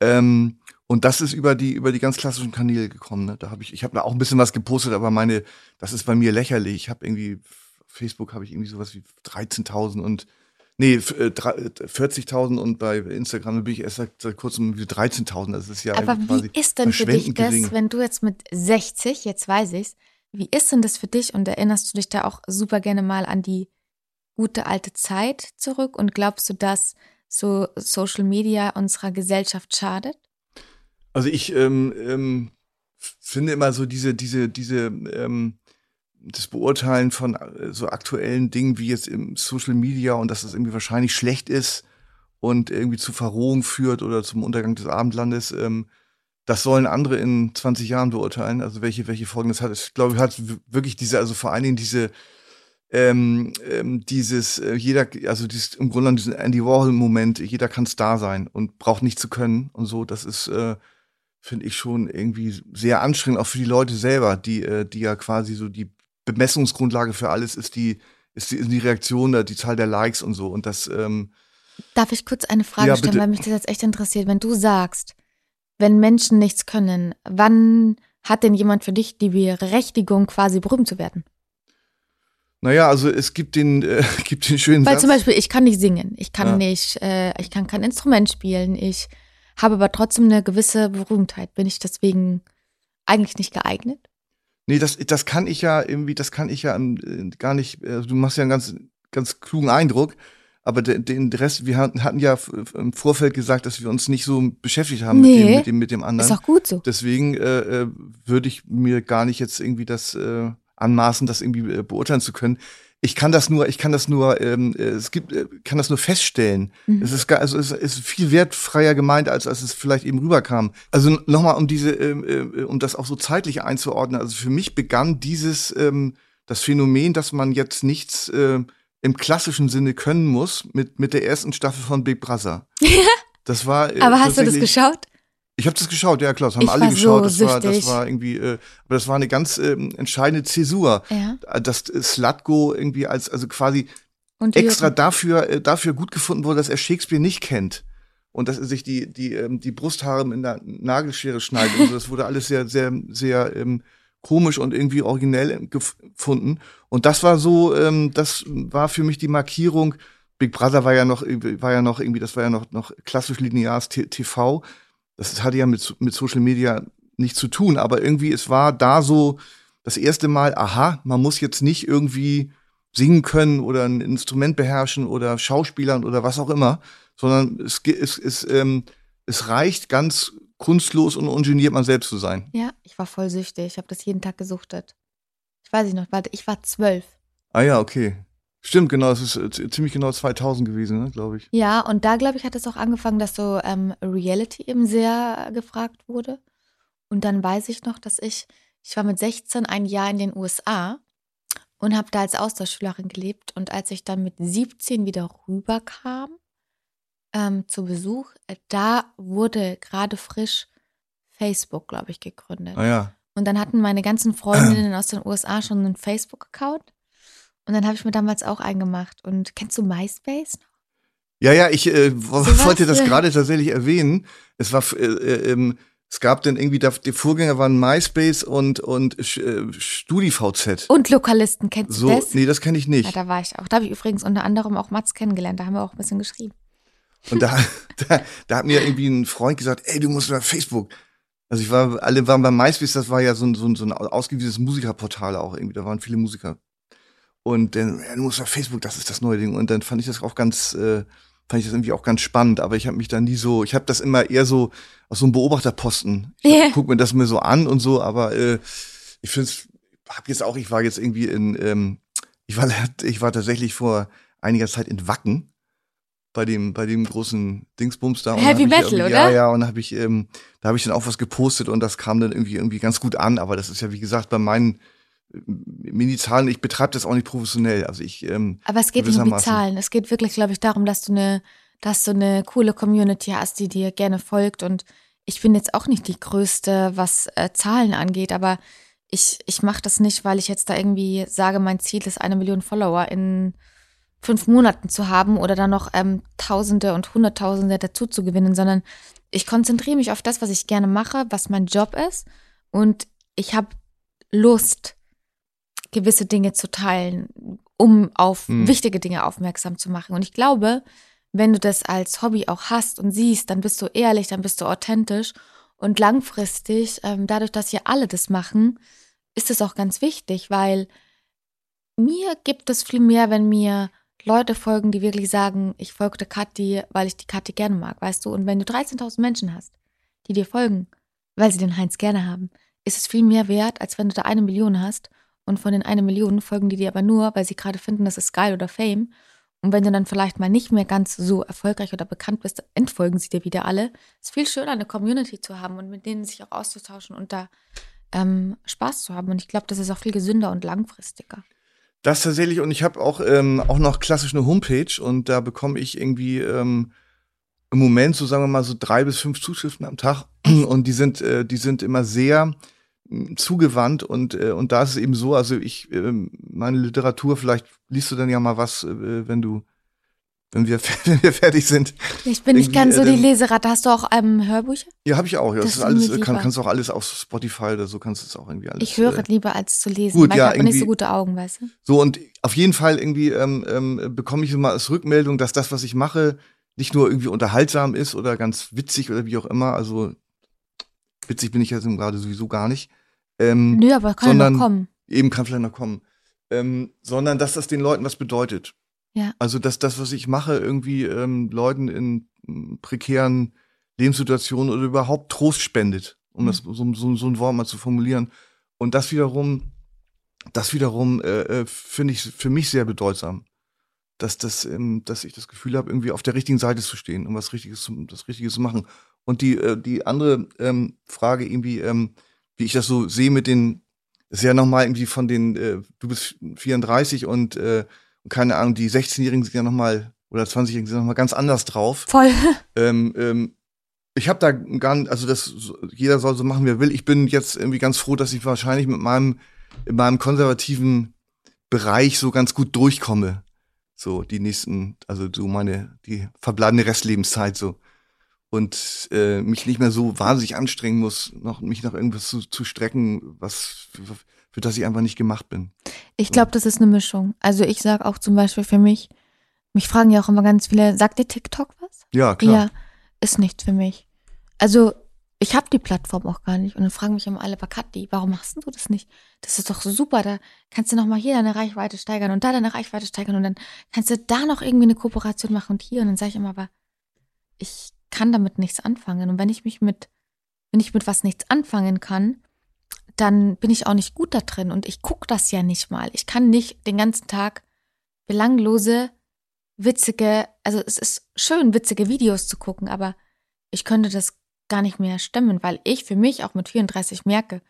Ähm, und das ist über die über die ganz klassischen Kanäle gekommen. Ne? Da habe ich ich habe da auch ein bisschen was gepostet, aber meine das ist bei mir lächerlich. Ich habe irgendwie Facebook habe ich irgendwie sowas wie 13.000 und nee 40.000 äh, und bei Instagram bin ich erst seit, seit kurzem wie 13.000. Das ist ja aber wie ist denn für dich das, gering. wenn du jetzt mit 60 jetzt weiß ich's, wie ist denn das für dich und erinnerst du dich da auch super gerne mal an die gute alte Zeit zurück und glaubst du, dass so Social Media unserer Gesellschaft schadet? Also ich ähm, ähm, finde immer so diese, diese, diese, ähm, das Beurteilen von äh, so aktuellen Dingen wie jetzt im Social Media und dass es irgendwie wahrscheinlich schlecht ist und irgendwie zu Verrohung führt oder zum Untergang des Abendlandes, ähm, das sollen andere in 20 Jahren beurteilen, also welche, welche Folgen das hat. Ich glaube, hat wirklich diese, also vor allen Dingen diese, ähm, ähm, dieses, äh, jeder, also dieses, im Grunde diesen Andy Warhol-Moment, jeder kann Star sein und braucht nicht zu können und so, das ist, äh, finde ich schon irgendwie sehr anstrengend, auch für die Leute selber, die, äh, die ja quasi so die Bemessungsgrundlage für alles ist die, ist die, ist die Reaktion, die Zahl der Likes und so. Und das, ähm, Darf ich kurz eine Frage ja, stellen, weil mich das jetzt echt interessiert. Wenn du sagst, wenn Menschen nichts können, wann hat denn jemand für dich die Berechtigung, quasi berühmt zu werden? Naja, also es gibt den, äh, gibt den schönen Weil Satz. zum Beispiel, ich kann nicht singen, ich kann ja. nicht, äh, ich kann kein Instrument spielen, ich habe aber trotzdem eine gewisse Berühmtheit. Bin ich deswegen eigentlich nicht geeignet? Nee, das, das kann ich ja irgendwie, das kann ich ja äh, gar nicht, also du machst ja einen ganz, ganz klugen Eindruck, aber den, den Rest, wir hatten ja im Vorfeld gesagt, dass wir uns nicht so beschäftigt haben nee, mit, dem, mit, dem, mit dem anderen. Ist auch gut so. Deswegen äh, äh, würde ich mir gar nicht jetzt irgendwie das äh, anmaßen, das irgendwie äh, beurteilen zu können ich kann das nur, ich kann das nur, ähm, es gibt, äh, kann das nur feststellen. Mhm. Es ist also es ist viel wertfreier gemeint, als als es vielleicht eben rüberkam. Also nochmal, um diese, ähm, äh, um das auch so zeitlich einzuordnen. Also für mich begann dieses ähm, das Phänomen, dass man jetzt nichts äh, im klassischen Sinne können muss, mit mit der ersten Staffel von Big Brother. Das war. Äh, Aber hast du das geschaut? Ich habe das geschaut, ja klar, das haben ich alle geschaut. So das, war, das war irgendwie, äh, aber das war eine ganz ähm, entscheidende Zäsur. Ja. Äh, dass Slatko irgendwie als, also quasi und extra dafür, äh, dafür gut gefunden wurde, dass er Shakespeare nicht kennt. Und dass er sich die, die, ähm, die Brusthaare in der Nagelschere schneidet. also das wurde alles sehr, sehr, sehr ähm, komisch und irgendwie originell gefunden. Und das war so, ähm, das war für mich die Markierung. Big Brother war ja noch, war ja noch irgendwie, das war ja noch, noch klassisch lineares TV das hatte ja mit, mit Social Media nichts zu tun, aber irgendwie, es war da so das erste Mal, aha, man muss jetzt nicht irgendwie singen können oder ein Instrument beherrschen oder Schauspielern oder was auch immer, sondern es, es, es, ähm, es reicht ganz kunstlos und ungeniert man selbst zu sein. Ja, ich war voll süchtig. Ich habe das jeden Tag gesuchtet. Ich weiß nicht noch, warte, ich war zwölf. Ah ja, okay. Stimmt, genau, es ist äh, ziemlich genau 2000 gewesen, ne, glaube ich. Ja, und da, glaube ich, hat es auch angefangen, dass so ähm, Reality eben sehr gefragt wurde. Und dann weiß ich noch, dass ich, ich war mit 16 ein Jahr in den USA und habe da als Austauschschülerin gelebt. Und als ich dann mit 17 wieder rüberkam ähm, zu Besuch, äh, da wurde gerade frisch Facebook, glaube ich, gegründet. Ah ja. Und dann hatten meine ganzen Freundinnen aus den USA schon einen Facebook-Account. Und dann habe ich mir damals auch eingemacht. Und kennst du MySpace noch? Ja, ja, ich äh, so wollte das gerade tatsächlich erwähnen. Es war, äh, äh, ähm, es gab dann irgendwie, die Vorgänger waren MySpace und und äh, StudiVZ. Und Lokalisten, kennst so, du das? Nee, das kenne ich nicht. Ja, da war ich auch. Da habe ich übrigens unter anderem auch Mats kennengelernt. Da haben wir auch ein bisschen geschrieben. Und da, da, da hat mir irgendwie ein Freund gesagt, ey, du musst bei Facebook. Also ich war, alle waren bei MySpace, das war ja so ein, so ein, so ein ausgewiesenes Musikerportal auch irgendwie. Da waren viele Musiker und dann, ja, du musst auf Facebook, das ist das neue Ding. Und dann fand ich das auch ganz, äh, fand ich das irgendwie auch ganz spannend. Aber ich habe mich da nie so, ich habe das immer eher so aus so einem Beobachterposten. Ich yeah. guck mir das mir so an und so, aber äh, ich finde es, hab jetzt auch, ich war jetzt irgendwie in, ähm, ich war, ich war tatsächlich vor einiger Zeit in Wacken bei dem bei dem großen Dingsbums da. Heavy Metal, oder? Ja, ja. Und da habe ich ähm, da habe ich dann auch was gepostet und das kam dann irgendwie irgendwie ganz gut an. Aber das ist ja wie gesagt bei meinen Mini-Zahlen, ich betreibe das auch nicht professionell. Also ich, ähm, Aber es geht nicht um die Zahlen. Es geht wirklich, glaube ich, darum, dass du eine, dass du eine coole Community hast, die dir gerne folgt. Und ich bin jetzt auch nicht die größte, was äh, Zahlen angeht, aber ich, ich mache das nicht, weil ich jetzt da irgendwie sage, mein Ziel ist, eine Million Follower in fünf Monaten zu haben oder dann noch ähm, Tausende und Hunderttausende dazu zu gewinnen, sondern ich konzentriere mich auf das, was ich gerne mache, was mein Job ist. Und ich habe Lust, gewisse Dinge zu teilen, um auf hm. wichtige Dinge aufmerksam zu machen. Und ich glaube, wenn du das als Hobby auch hast und siehst, dann bist du ehrlich, dann bist du authentisch. Und langfristig, ähm, dadurch, dass wir alle das machen, ist es auch ganz wichtig, weil mir gibt es viel mehr, wenn mir Leute folgen, die wirklich sagen, ich folgte Kathi, weil ich die Kathi gerne mag, weißt du? Und wenn du 13.000 Menschen hast, die dir folgen, weil sie den Heinz gerne haben, ist es viel mehr wert, als wenn du da eine Million hast und von den eine Million folgen die dir aber nur, weil sie gerade finden, das ist geil oder Fame. Und wenn du dann vielleicht mal nicht mehr ganz so erfolgreich oder bekannt bist, entfolgen sie dir wieder alle. Es ist viel schöner, eine Community zu haben und mit denen sich auch auszutauschen und da ähm, Spaß zu haben. Und ich glaube, das ist auch viel gesünder und langfristiger. Das tatsächlich, und ich habe auch, ähm, auch noch klassisch eine Homepage und da bekomme ich irgendwie ähm, im Moment so sagen wir mal so drei bis fünf Zuschriften am Tag und die sind, äh, die sind immer sehr zugewandt und äh, und da ist es eben so, also ich äh, meine Literatur, vielleicht liest du dann ja mal was, äh, wenn du wenn wir, wenn wir fertig sind. Ich bin nicht ganz so äh, die Leseratte. Hast du auch ähm, Hörbücher? Ja, habe ich auch. Ja, das, Das ist alles, kann, kannst du auch alles auf Spotify oder so kannst du es auch irgendwie alles. Ich höre äh, lieber als zu lesen, gut, ja, ich habe nicht so gute Augen, weißt du? So, und auf jeden Fall irgendwie ähm, ähm, bekomme ich immer als Rückmeldung, dass das, was ich mache, nicht nur irgendwie unterhaltsam ist oder ganz witzig oder wie auch immer. Also witzig bin ich jetzt gerade sowieso gar nicht. Ähm, Nö, aber kann ja sondern- noch kommen. Eben kann vielleicht noch kommen. Ähm, sondern dass das den Leuten was bedeutet. Ja. Also dass das, was ich mache, irgendwie ähm, Leuten in prekären Lebenssituationen oder überhaupt Trost spendet, um Mhm. das so, so, so ein Wort mal zu formulieren. Und das wiederum, das wiederum äh, äh, finde ich für mich sehr bedeutsam. Dass, das, ähm, dass ich das Gefühl habe, irgendwie auf der richtigen Seite zu stehen und was Richtiges zu, das Richtige zu machen. Und die, äh, die andere ähm, Frage irgendwie, ähm, wie ich das so sehe mit den, ist ja nochmal irgendwie von den, äh, du bist 34 und äh, keine Ahnung, die 16-Jährigen sind ja nochmal, oder 20-Jährigen sind nochmal ganz anders drauf. Voll. Ähm, ähm, ich habe da gar nicht, also das, jeder soll so machen, wie er will. Ich bin jetzt irgendwie ganz froh, dass ich wahrscheinlich mit meinem, in meinem konservativen Bereich so ganz gut durchkomme. So, die nächsten, also so meine, die verbleibende Restlebenszeit so. Und äh, mich nicht mehr so wahnsinnig anstrengen muss, noch mich nach irgendwas zu, zu strecken, was für, für das ich einfach nicht gemacht bin. Ich glaube, das ist eine Mischung. Also ich sage auch zum Beispiel für mich, mich fragen ja auch immer ganz viele, sagt dir TikTok was? Ja, klar. Ja, ist nichts für mich. Also ich habe die Plattform auch gar nicht und dann fragen mich immer alle, Bakati, warum machst du das nicht? Das ist doch so super, da kannst du noch mal hier deine Reichweite steigern und da deine Reichweite steigern und dann kannst du da noch irgendwie eine Kooperation machen und hier und dann sage ich immer, aber ich kann damit nichts anfangen und wenn ich mich mit wenn ich mit was nichts anfangen kann, dann bin ich auch nicht gut da drin und ich gucke das ja nicht mal. Ich kann nicht den ganzen Tag belanglose, witzige, also es ist schön, witzige Videos zu gucken, aber ich könnte das gar nicht mehr stemmen, weil ich für mich auch mit 34 merke,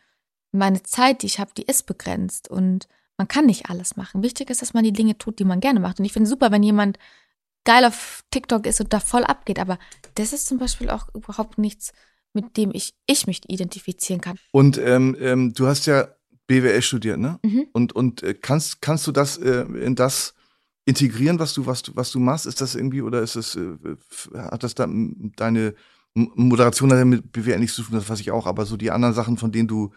meine Zeit, die ich habe, die ist begrenzt und man kann nicht alles machen. Wichtig ist, dass man die Dinge tut, die man gerne macht. Und ich finde super, wenn jemand geil auf TikTok ist und da voll abgeht, aber das ist zum Beispiel auch überhaupt nichts, mit dem ich, ich mich identifizieren kann. Und ähm, ähm, du hast ja BWL studiert, ne? Mhm. Und, und äh, kannst, kannst du das äh, in das integrieren, was du, was du, was du machst? Ist das irgendwie, oder ist es, äh, hat das da deine Moderation hat ja mit BWL nichts zu tun, das weiß ich auch, aber so die anderen Sachen, von denen du,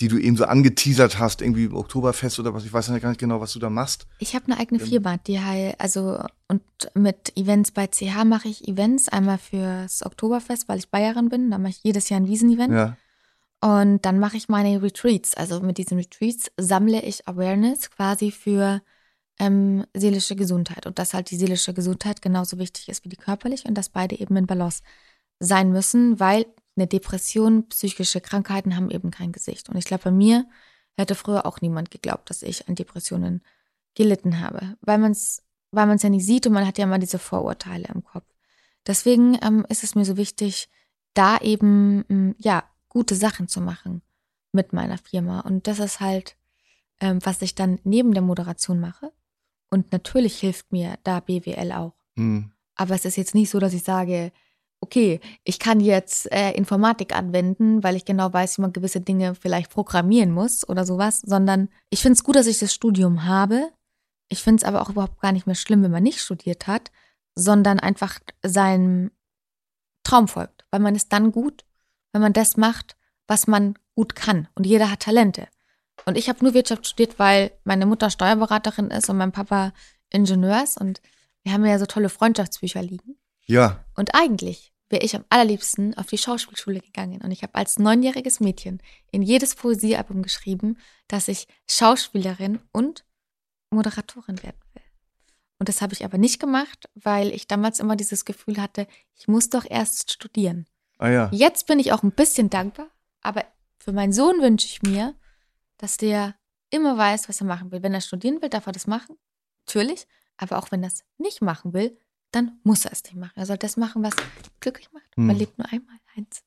die du eben so angeteasert hast, irgendwie Oktoberfest oder was, ich weiß ja gar nicht genau, was du da machst. Ich habe eine eigene Ähm. Firma, die halt, also und mit Events bei CH mache ich Events, einmal fürs Oktoberfest, weil ich Bayerin bin, da mache ich jedes Jahr ein Wiesenevent. Ja. Und dann mache ich meine Retreats. Also mit diesen Retreats sammle ich Awareness quasi für ähm, seelische Gesundheit. Und dass halt die seelische Gesundheit genauso wichtig ist wie die körperliche und dass beide eben in Balance sein müssen, weil eine Depression, psychische Krankheiten haben eben kein Gesicht. Und ich glaube, bei mir hätte früher auch niemand geglaubt, dass ich an Depressionen gelitten habe, weil man es weil man es ja nicht sieht und man hat ja immer diese Vorurteile im Kopf. Deswegen ähm, ist es mir so wichtig, da eben ähm, ja gute Sachen zu machen mit meiner Firma. Und das ist halt, ähm, was ich dann neben der Moderation mache. Und natürlich hilft mir da BWL auch. Hm. Aber es ist jetzt nicht so, dass ich sage, okay, ich kann jetzt äh, Informatik anwenden, weil ich genau weiß, wie man gewisse Dinge vielleicht programmieren muss oder sowas, sondern ich finde es gut, dass ich das Studium habe. Ich finde es aber auch überhaupt gar nicht mehr schlimm, wenn man nicht studiert hat, sondern einfach seinem Traum folgt, weil man ist dann gut, wenn man das macht, was man gut kann. Und jeder hat Talente. Und ich habe nur Wirtschaft studiert, weil meine Mutter Steuerberaterin ist und mein Papa Ingenieurs und wir haben ja so tolle Freundschaftsbücher liegen. Ja. Und eigentlich wäre ich am allerliebsten auf die Schauspielschule gegangen. Und ich habe als neunjähriges Mädchen in jedes Poesiealbum geschrieben, dass ich Schauspielerin und Moderatorin werden will. Und das habe ich aber nicht gemacht, weil ich damals immer dieses Gefühl hatte, ich muss doch erst studieren. Ah ja. Jetzt bin ich auch ein bisschen dankbar, aber für meinen Sohn wünsche ich mir, dass der immer weiß, was er machen will. Wenn er studieren will, darf er das machen. Natürlich. Aber auch wenn er es nicht machen will, dann muss er es nicht machen. Er soll das machen, was glücklich macht. Hm. Man lebt nur einmal eins.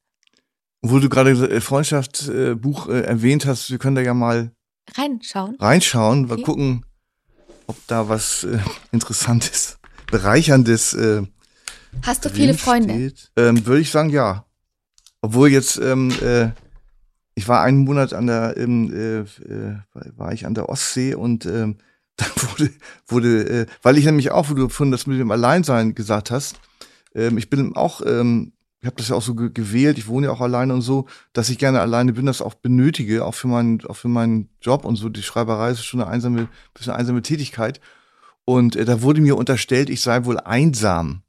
Wo du gerade äh, Freundschaftsbuch äh, erwähnt hast, wir können da ja mal Reinschauen. reinschauen, mal Okay. gucken, ob da was äh, Interessantes, Bereicherndes äh, Hast du viele Freunde? Ähm, Würde ich sagen, ja. Obwohl jetzt, ähm, äh, ich war einen Monat an der, ähm, äh, äh, war ich an der Ostsee und dann wurde, wurde äh, weil ich nämlich auch, wo du von das mit dem Alleinsein gesagt hast, ähm, ich bin auch, ähm, ich habe das ja auch so ge gewählt, ich wohne ja auch alleine und so, dass ich gerne alleine bin, das auch benötige, auch für meinen, auch für meinen Job und so. Die Schreiberei ist schon eine einsame, bisschen einsame Tätigkeit. Und äh, da wurde mir unterstellt, ich sei wohl einsam.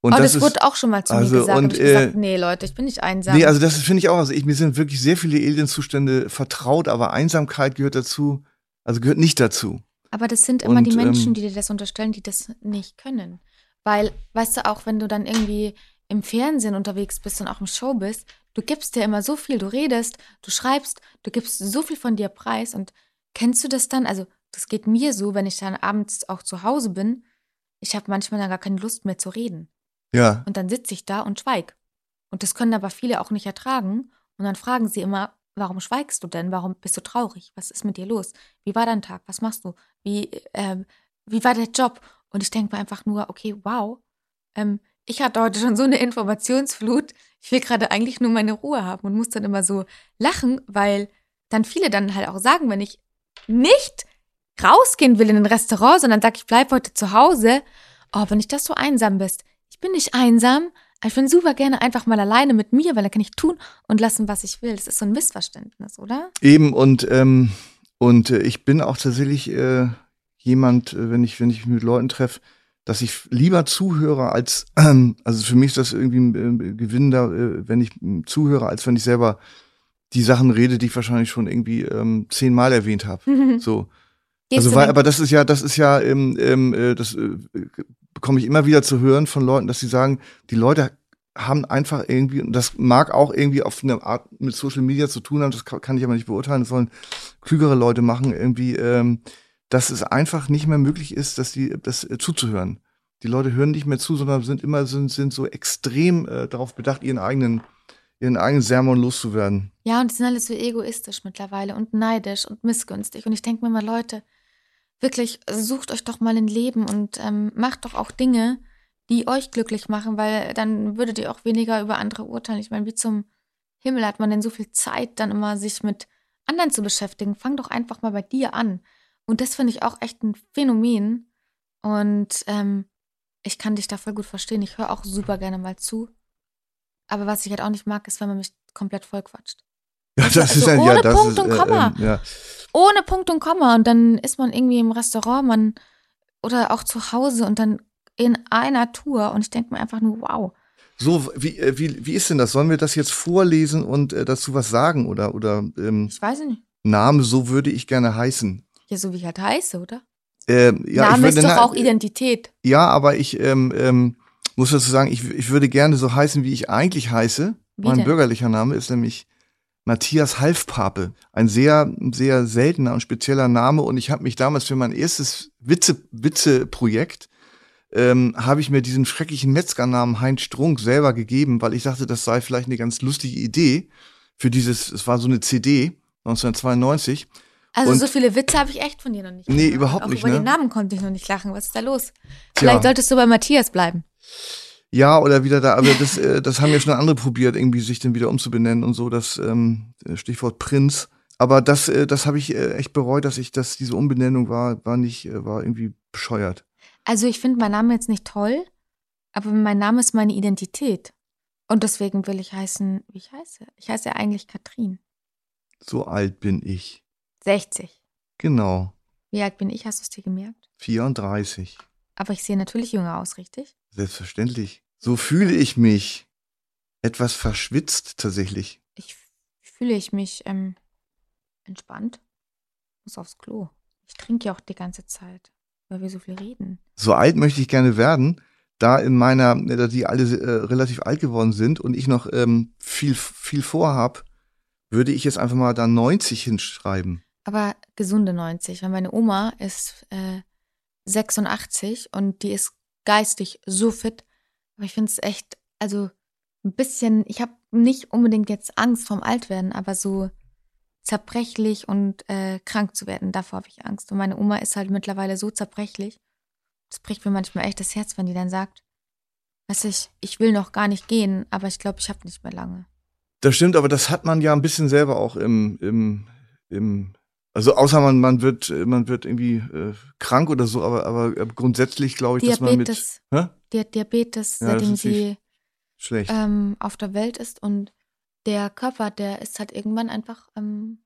Und oh, das, ist, wurde auch schon mal zu also, mir gesagt. und, Und ich gesagt, äh, nee, Leute, ich bin nicht einsam. Nee, also das finde ich auch. Also ich, mir sind wirklich sehr viele Alienzustände vertraut, aber Einsamkeit gehört dazu, also gehört nicht dazu. Aber das sind immer Und, die Menschen, ähm, die dir das unterstellen, die das nicht können. Weil, weißt du, auch wenn du dann irgendwie im Fernsehen unterwegs bist und auch im Show bist, du gibst dir immer so viel, du redest, du schreibst, du gibst so viel von dir preis. Und kennst du das dann? Also, das geht mir so, wenn ich dann abends auch zu Hause bin. Ich habe manchmal dann gar keine Lust mehr zu reden. Ja. Und dann sitze ich da und schweig. Und das können aber viele auch nicht ertragen. Und dann fragen sie immer, warum schweigst du denn? Warum bist du traurig? Was ist mit dir los? Wie war dein Tag? Was machst du? Wie, ähm, wie war der Job? Und ich denke mir einfach nur, okay, wow, ähm, ich hatte heute schon so eine Informationsflut. Ich will gerade eigentlich nur meine Ruhe haben und muss dann immer so lachen, weil dann viele dann halt auch sagen, wenn ich nicht rausgehen will in ein Restaurant, sondern sag, ich bleib heute zu Hause, oh, wenn ich das so einsam bist. Ich bin nicht einsam, ich bin super gerne einfach mal alleine mit mir, weil dann kann ich tun und lassen, was ich will. Das ist so ein Missverständnis, oder? Eben und ähm, und äh, ich bin auch tatsächlich äh, jemand, äh, wenn ich wenn ich mich mit Leuten treffe, dass ich lieber zuhöre als ähm, also für mich ist das irgendwie ein äh, gewinnender, äh, wenn ich äh, zuhöre, als wenn ich selber die Sachen rede, die ich wahrscheinlich schon irgendwie ähm, zehnmal erwähnt habe. So. Gehst also weil, aber das ist ja, das ist ja, ähm, ähm, äh, das äh, bekomme ich immer wieder zu hören von Leuten, dass sie sagen, die Leute haben einfach irgendwie, und das mag auch irgendwie auf eine Art mit Social Media zu tun haben, das kann, ich aber nicht beurteilen, das sollen klügere Leute machen, irgendwie, ähm, dass es einfach nicht mehr möglich ist, dass die, das äh, zuzuhören. Die Leute hören nicht mehr zu, sondern sind immer, sind, sind so extrem äh, darauf bedacht, ihren eigenen, ihren eigenen Sermon loszuwerden. Ja, und die sind alle so egoistisch mittlerweile und neidisch und missgünstig. Und ich denke mir mal, Leute, wirklich, sucht euch doch mal ein Leben und ähm, macht doch auch Dinge, die euch glücklich machen, weil dann würdet ihr auch weniger über andere urteilen. Ich meine, wie zum Himmel hat man denn so viel Zeit, dann immer sich mit anderen zu beschäftigen? Fang doch einfach mal bei dir an. Und das finde ich auch echt ein Phänomen. Und ähm, ich kann dich da voll gut verstehen. Ich höre auch super gerne mal zu. Aber was ich halt auch nicht mag, ist, wenn man mich komplett vollquatscht. Ja, Also das ist ohne ein, ja, das Punkt ist, und Komma. ähm, ja. Ohne Punkt und Komma. Und dann ist man irgendwie im Restaurant man, oder auch zu Hause und dann in einer Tour. Und ich denke mir einfach nur, wow. So, wie, äh, wie, wie ist denn das? Sollen wir das jetzt vorlesen und äh, dazu was sagen? Oder, oder ähm, Ich weiß nicht. Name, so würde ich gerne heißen. Ja, so wie ich halt heiße, oder? Ähm, ja, ich Name würde, ist doch na- auch Identität. Ja, aber ich ähm, ähm, muss dazu sagen, ich, ich würde gerne so heißen, wie ich eigentlich heiße. Wie mein denn? bürgerlicher Name ist nämlich Matthias Halfpape. Ein sehr, sehr seltener und spezieller Name. Und ich habe mich damals für mein erstes Witze, Witze-Projekt ähm, habe ich mir diesen schrecklichen Metzgernamen Heinz Strunk selber gegeben, weil ich dachte, das sei vielleicht eine ganz lustige Idee für dieses, es war so eine CD 1992. Also Und- so viele Witze habe ich echt von dir noch nicht. Nee, gehört. überhaupt auch nicht, Über ne? den Namen konnte ich noch nicht lachen. Was ist da los? Tja. Vielleicht solltest du bei Matthias bleiben. Ja, oder wieder da, aber das, äh, das haben ja schon andere probiert, irgendwie sich dann wieder umzubenennen und so, das ähm, Stichwort Prinz. Aber das, äh, das habe ich äh, echt bereut, dass ich, dass diese Umbenennung war, war nicht, äh, war irgendwie bescheuert. Also ich finde meinen Namen jetzt nicht toll, aber mein Name ist meine Identität. Und deswegen will ich heißen, wie ich heiße. Ich heiße ja eigentlich Katrin. So alt bin ich. 60. Genau. Wie alt bin ich, hast du es dir gemerkt? 34. Aber ich sehe natürlich jünger aus, richtig? Selbstverständlich. So fühle ich mich. Etwas verschwitzt tatsächlich. Ich fühle ich mich ähm, entspannt. Muss aufs Klo. Ich trinke ja auch die ganze Zeit, weil wir so viel reden. So alt möchte ich gerne werden, da in meiner, da die alle äh, relativ alt geworden sind und ich noch ähm, viel, viel vorhab würde ich jetzt einfach mal da 90 hinschreiben. Aber gesunde 90, weil meine Oma ist äh, 86 und die ist geistig so fit. Aber ich finde es echt, also ein bisschen, ich habe nicht unbedingt jetzt Angst vorm Altwerden, aber so zerbrechlich und äh, krank zu werden, davor habe ich Angst. Und meine Oma ist halt mittlerweile so zerbrechlich. Das bricht mir manchmal echt das Herz, wenn die dann sagt, weiß ich, ich will noch gar nicht gehen, aber ich glaube, ich habe nicht mehr lange. Das stimmt, aber das hat man ja ein bisschen selber auch im, im, im also außer man, man wird, man wird irgendwie äh, krank oder so, aber, aber grundsätzlich glaube ich, Diabetes. dass man mit. Hä? Diabetes, ja, seitdem sie schlecht. Ähm, auf der Welt ist und der Körper, der ist halt irgendwann einfach ähm,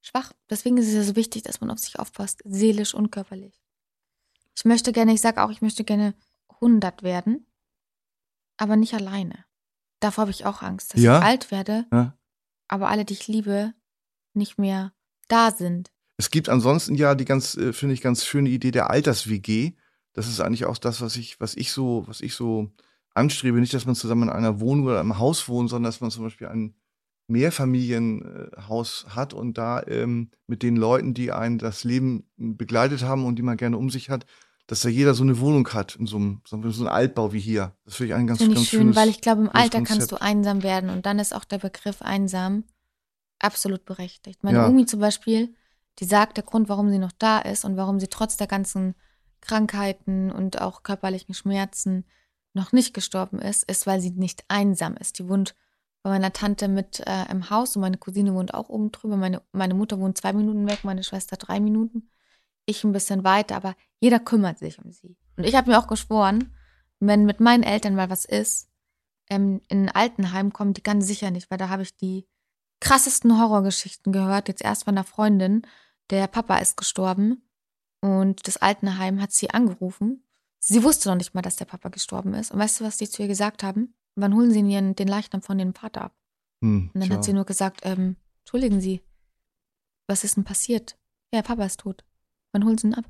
schwach. Deswegen ist es ja so wichtig, dass man auf sich aufpasst, seelisch und körperlich. Ich möchte gerne, ich sage auch, ich möchte gerne 100 werden, aber nicht alleine. Davor habe ich auch Angst, dass Ja? ich alt werde, Ja. aber alle, die ich liebe, nicht mehr da sind. Es gibt ansonsten ja die ganz, äh, finde ich, ganz schöne Idee der Alters-WG. Das ist eigentlich auch das, was ich, was ich so, was ich so anstrebe. Nicht, dass man zusammen in einer Wohnung oder einem Haus wohnt, sondern dass man zum Beispiel ein Mehrfamilienhaus hat und da ähm, mit den Leuten, die einen das Leben begleitet haben und die man gerne um sich hat, dass da jeder so eine Wohnung hat, in so einem, so einem Altbau wie hier. Das finde ich ein ganz, Finde ganz ich schön, schönes, weil ich glaube, im Alter kannst du einsam werden und dann ist auch der Begriff einsam absolut berechtigt. Meine Ja. Omi zum Beispiel, die sagt, der Grund, warum sie noch da ist und warum sie trotz der ganzen Krankheiten und auch körperlichen Schmerzen noch nicht gestorben ist, ist, weil sie nicht einsam ist. Die wohnt bei meiner Tante mit äh, im Haus und meine Cousine wohnt auch oben drüber. Meine, meine Mutter wohnt zwei Minuten weg, meine Schwester drei Minuten. Ich ein bisschen weiter, aber jeder kümmert sich um sie. Und ich habe mir auch geschworen, wenn mit meinen Eltern mal was ist, ähm, in ein Altenheim kommen die ganz sicher nicht, weil da habe ich die krassesten Horrorgeschichten gehört. Jetzt erst von einer Freundin, der Papa ist gestorben und das Altenheim hat sie angerufen. Sie wusste noch nicht mal, dass der Papa gestorben ist. Und weißt du, was die zu ihr gesagt haben? Wann holen sie ihren, den Leichnam von dem Vater ab? Hm, Und dann tja. hat sie nur gesagt, ähm, entschuldigen Sie, was ist denn passiert? Ja, Papa ist tot. Wann holen Sie ihn ab?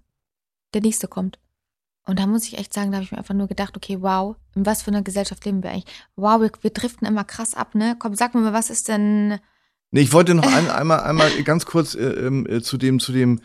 Der nächste kommt. Und da muss ich echt sagen, da habe ich mir einfach nur gedacht, okay, wow, in was für einer Gesellschaft leben wir eigentlich? Wow, wir, wir driften immer krass ab, ne? Komm, sag mir mal, was ist denn. Nee, ich wollte noch ein, einmal, einmal ganz kurz äh, ähm, äh, zu dem, zu dem,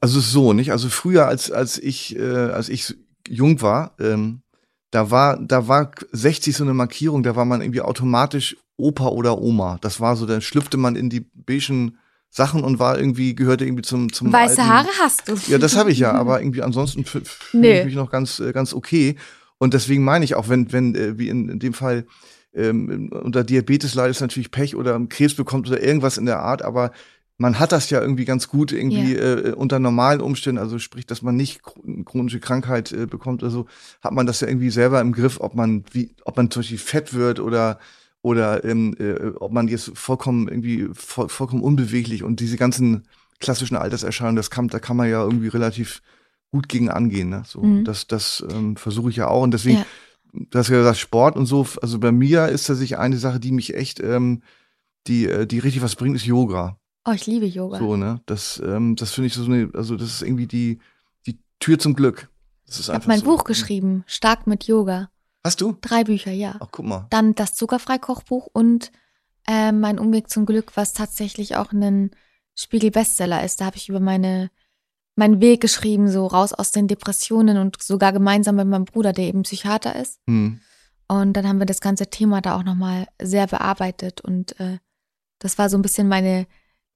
also es ist so, nicht? Also früher, als, als ich, äh, als ich jung war, ähm, da war, da war 60 so eine Markierung, da war man irgendwie automatisch Opa oder Oma. Das war so, dann schlüpfte man in die beigen Sachen und war irgendwie, gehörte irgendwie zum, zum Weiße alten, Haare hast du. Ja, das habe ich ja, aber irgendwie ansonsten f- f- fühle Nee. ich mich noch ganz, äh, ganz okay. Und deswegen meine ich auch, wenn, wenn, äh, wie in, in dem Fall, ähm, unter Diabetes leidet ist natürlich Pech oder Krebs bekommt oder irgendwas in der Art, aber man hat das ja irgendwie ganz gut irgendwie äh, unter normalen Umständen, also sprich, dass man nicht chro- chronische Krankheit äh, bekommt oder so, hat man das ja irgendwie selber im Griff, ob man wie, ob man zum Beispiel fett wird oder oder ähm, äh, ob man jetzt vollkommen irgendwie voll, vollkommen unbeweglich und diese ganzen klassischen Alterserscheinungen, das kann, da kann man ja irgendwie relativ gut gegen angehen. Ne? So, Mhm. Das, das ähm, versuche ich ja auch. Und deswegen, Ja. du hast ja gesagt, Sport und so, also bei mir ist tatsächlich eine Sache, die mich echt, ähm, die, äh, die richtig was bringt, ist Yoga. Oh, ich liebe Yoga. So, ne? Das, ähm, das finde ich so eine, also das ist irgendwie die, die Tür zum Glück. Das ist ich habe mein so. Buch geschrieben, Stark mit Yoga. Hast du? Drei Bücher, ja. Ach, guck mal. Dann das Zuckerfrei-Kochbuch und äh, mein Umweg zum Glück, was tatsächlich auch ein Spiegel-Bestseller ist. Da habe ich über meine meinen Weg geschrieben, so raus aus den Depressionen und sogar gemeinsam mit meinem Bruder, der eben Psychiater ist. Hm. Und dann haben wir das ganze Thema da auch nochmal sehr bearbeitet. Und äh, das war so ein bisschen meine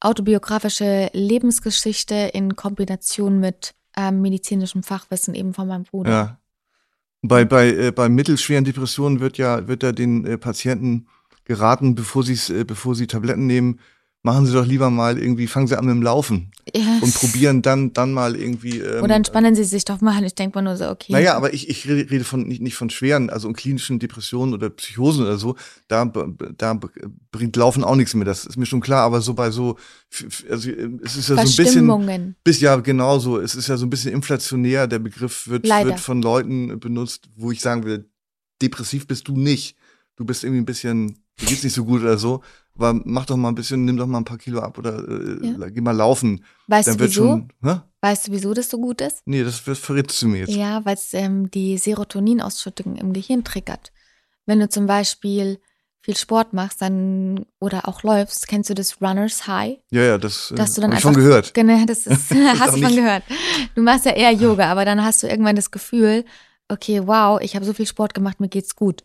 autobiografische Lebensgeschichte in Kombination mit ähm, medizinischem Fachwissen eben von meinem Bruder. Ja. Bei, bei, äh, bei mittelschweren Depressionen wird ja, wird ja den äh, Patienten geraten, bevor äh, bevor sie Tabletten nehmen, machen sie doch lieber mal irgendwie, fangen sie an mit dem Laufen Ja. und probieren dann, dann mal irgendwie. Ähm, Oder entspannen Sie sich doch mal. Ich denke mal nur so, okay. Naja, aber ich, ich rede von nicht, nicht von schweren, also klinischen Depressionen oder Psychosen oder so, da, da bringt Laufen auch nichts mehr, das ist mir schon klar, aber so bei so, also äh, es ist ja so ein bisschen, bis ja genau so, es ist ja so ein bisschen inflationär, der Begriff wird, Leider. wird von Leuten benutzt, wo ich sagen will, depressiv bist du nicht, du bist irgendwie ein bisschen, dir geht's nicht so gut oder so, aber mach doch mal ein bisschen, nimm doch mal ein paar Kilo ab oder äh, Ja. geh mal laufen, Weißt dann du wieso? schon, hä? Weißt du, wieso das so gut ist? Nee, das wird verrätst du mir jetzt. Ja, weil es ähm, die Serotoninausschüttung im Gehirn triggert. Wenn du zum Beispiel viel Sport machst, dann oder auch läufst, kennst du das Runners High? Ja, ja, das äh, Dass du dann hab ich einfach, schon gehört. Genau, das ist, hast du schon gehört. Du machst ja eher Yoga, aber dann hast du irgendwann das Gefühl, okay, wow, ich habe so viel Sport gemacht, mir geht's gut.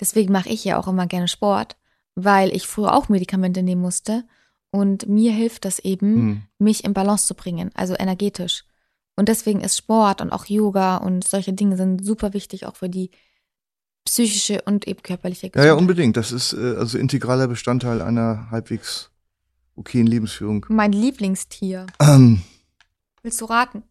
Deswegen mache ich ja auch immer gerne Sport, weil ich früher auch Medikamente nehmen musste und mir hilft das eben, Hm. mich in Balance zu bringen, also energetisch. Und deswegen ist Sport und auch Yoga und solche Dinge sind super wichtig, auch für die psychische und eben körperliche Ja, Gesundheit. ja, unbedingt. Das ist äh, also integraler Bestandteil einer halbwegs okayen Lebensführung. Mein Lieblingstier. Ähm, Willst du raten?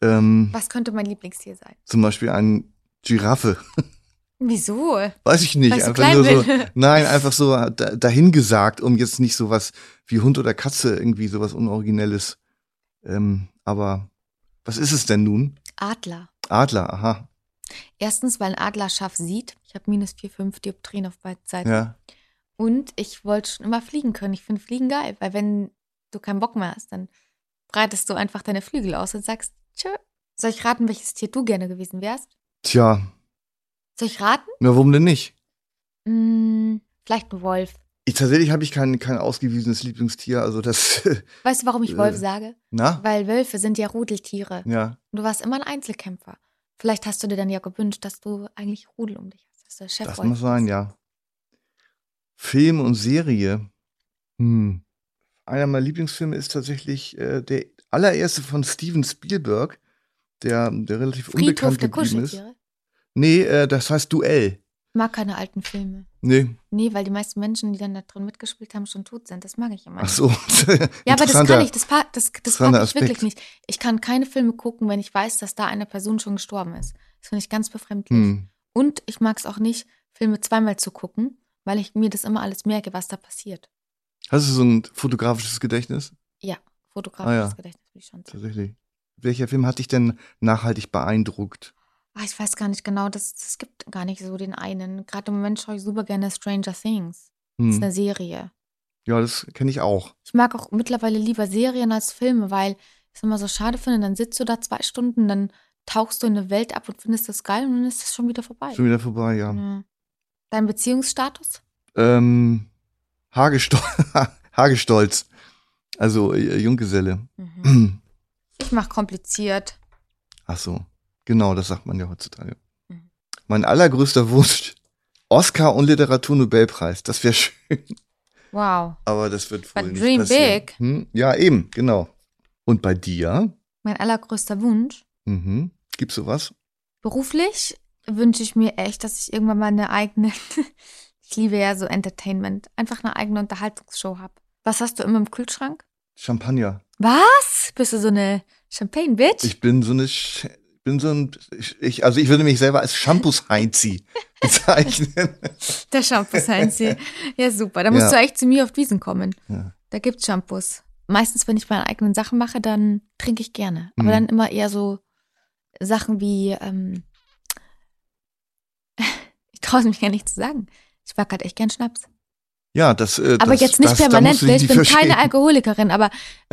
ähm, Was könnte mein Lieblingstier sein? zum Beispiel eine Giraffe. Wieso? Weiß ich nicht. Einfach nur so, nein, einfach so da, dahingesagt, um jetzt nicht sowas wie Hund oder Katze irgendwie sowas Unoriginelles. Ähm, aber was ist es denn nun? Adler. Adler, aha. Erstens, weil ein Adler scharf sieht. Ich habe minus 4, 5 Dioptrien auf beiden Seiten. Ja. Und ich wollte schon immer fliegen können. Ich finde Fliegen geil, weil wenn du keinen Bock mehr hast, dann breitest du einfach deine Flügel aus und sagst, tschö. Soll ich raten, welches Tier du gerne gewesen wärst? Tja, Soll ich raten? na warum denn nicht? Hm, vielleicht ein Wolf. Ich, tatsächlich habe ich kein, kein ausgewiesenes Lieblingstier, also das, Weißt du, warum ich Äh. Wolf sage? na? Weil Wölfe sind ja Rudeltiere. Ja. Und du warst immer ein Einzelkämpfer. Vielleicht hast du dir dann ja gewünscht, dass du eigentlich Rudel um dich hast. Dass du Chef Das muss sein, ja. Film und Serie. Hm. Einer meiner Lieblingsfilme ist tatsächlich äh, der allererste von Steven Spielberg, der, der relativ Friedhof unbekannt der geblieben ist. Nee, äh, das heißt Duell. Ich mag keine alten Filme. Nee, Nee, weil die meisten Menschen, die dann da drin mitgespielt haben, schon tot sind. Das mag ich immer ach so. Ja, aber das kann ich, das, das, das mag ich wirklich Aspekt. nicht. Ich kann keine Filme gucken, wenn ich weiß, dass da eine Person schon gestorben ist. Das finde ich ganz befremdlich. Hm. Und ich mag es auch nicht, Filme zweimal zu gucken, weil ich mir das immer alles merke, was da passiert. Hast du so ein fotografisches Gedächtnis? Ja, fotografisches Ah, ja. Gedächtnis will ich schon sagen. Tatsächlich. Welcher Film hat dich denn nachhaltig beeindruckt? Ah, ich weiß gar nicht genau, das, das gibt gar nicht so den einen. Gerade im Moment schaue ich super gerne Stranger Things. Das ist Hm. eine Serie. Ja, das kenne ich auch. Ich mag auch mittlerweile lieber Serien als Filme, weil ich es immer so schade finde, dann sitzt du da zwei Stunden, dann tauchst du in eine Welt ab und findest das geil und dann ist es schon wieder vorbei. Schon wieder vorbei, ja. Ja. Dein Beziehungsstatus? Ähm, Hagestol Hagestolz. Also äh, Junggeselle. Mhm. Ich mach kompliziert. Ach so, genau, das sagt man ja heutzutage. Mhm. Mein allergrößter Wunsch, Oscar und Literaturnobelpreis. Das wäre schön, Wow. aber das wird wohl But nicht dream passieren. big. Hm? Ja, eben, genau. Und bei dir? Mein allergrößter Wunsch. Mhm. Gibt's sowas? Beruflich wünsche ich mir echt, dass ich irgendwann mal eine eigene, ich liebe ja so Entertainment, einfach eine eigene Unterhaltungsshow habe. Was hast du immer im Kühlschrank? Champagner. Was? Bist du so eine Champagne-Bitch? Ich bin so eine, Sch bin so ein, ich, ich, also ich würde mich selber als Shampoos-Heinzi bezeichnen. Der Shampoo Heinzi. Ja, super. Da musst Ja. du echt zu mir auf Wiesen kommen. Ja. Da gibt's Shampoos. Meistens, wenn ich meine eigenen Sachen mache, dann trinke ich gerne. Aber Mhm. dann immer eher so Sachen wie, ähm, ich traue es mich gar nicht zu sagen. Ich mag halt echt gern Schnaps. Ja, das, äh, Aber das, jetzt nicht das, da permanent. Ich nicht bin verstehen. keine Alkoholikerin, aber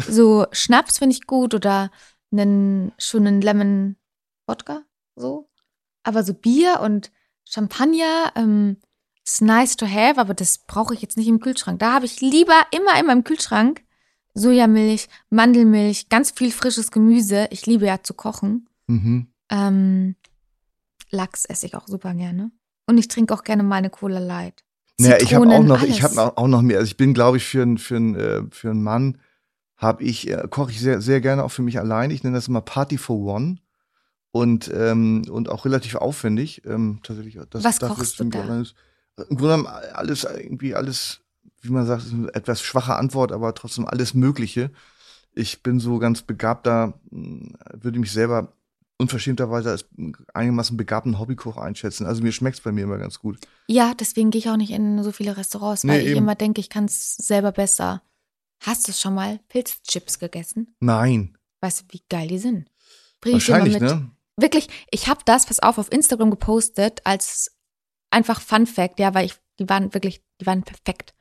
so Schnaps finde ich gut oder einen schönen Lemon Wodka, so. Aber so Bier und Champagner ähm, ist nice to have, aber das brauche ich jetzt nicht im Kühlschrank. Da habe ich lieber immer in meinem Kühlschrank Sojamilch, Mandelmilch, ganz viel frisches Gemüse. Ich liebe ja zu kochen. Mhm. Ähm, Lachs esse ich auch super gerne. Und ich trinke auch gerne meine Cola Light. Naja, ich habe auch noch, ich alles. habe auch noch mehr. Also ich bin, glaube ich, für, einen- für, einen, äh, für einen Mann habe ich, äh, koche ich sehr, sehr gerne auch für mich allein. Ich nenne das immer Party for One. Und, ähm, und auch relativ aufwendig. Ähm, tatsächlich. Das, Was dafür kochst du da? allein ist- Im Grunde genommen alles, irgendwie alles, wie man sagt, ist eine etwas schwache Antwort, aber trotzdem alles Mögliche. Ich bin so ganz begabter, mh, würde mich selber unverschämterweise als einigermaßen begabten Hobbykoch einschätzen. Also mir schmeckt's bei mir immer ganz gut. Ja, deswegen gehe ich auch nicht in so viele Restaurants, Nee, weil ich eben. immer denke, ich kann es selber besser. Hast du schon mal Pilzchips gegessen? Nein. Weißt du, wie geil die sind? Bring Wahrscheinlich, ne? Wirklich, ich habe das, pass auf, auf Instagram gepostet als einfach Fun Fact, ja, weil ich, die waren wirklich, die waren perfekt.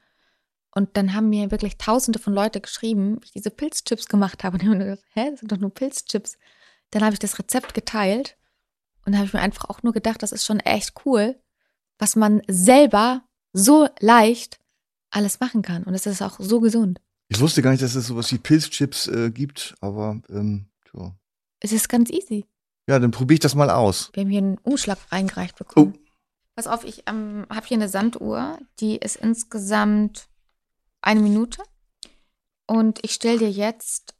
Und dann haben mir wirklich tausende von Leute geschrieben, wie ich diese Pilzchips gemacht habe. Und ich habe mir gedacht, hä, das sind doch nur Pilzchips. Dann habe ich das Rezept geteilt und habe ich mir einfach auch nur gedacht, das ist schon echt cool, was man selber so leicht alles machen kann. Und es ist auch so gesund. Ich wusste gar nicht, dass es sowas wie Pilzchips äh, gibt, aber ähm, tja. Es ist ganz easy. Ja, dann probiere ich das mal aus. Wir haben hier einen Umschlag reingereicht bekommen. Oh. Pass auf, ich ähm, habe hier eine Sanduhr, die ist insgesamt eine Minute. Und ich stelle dir jetzt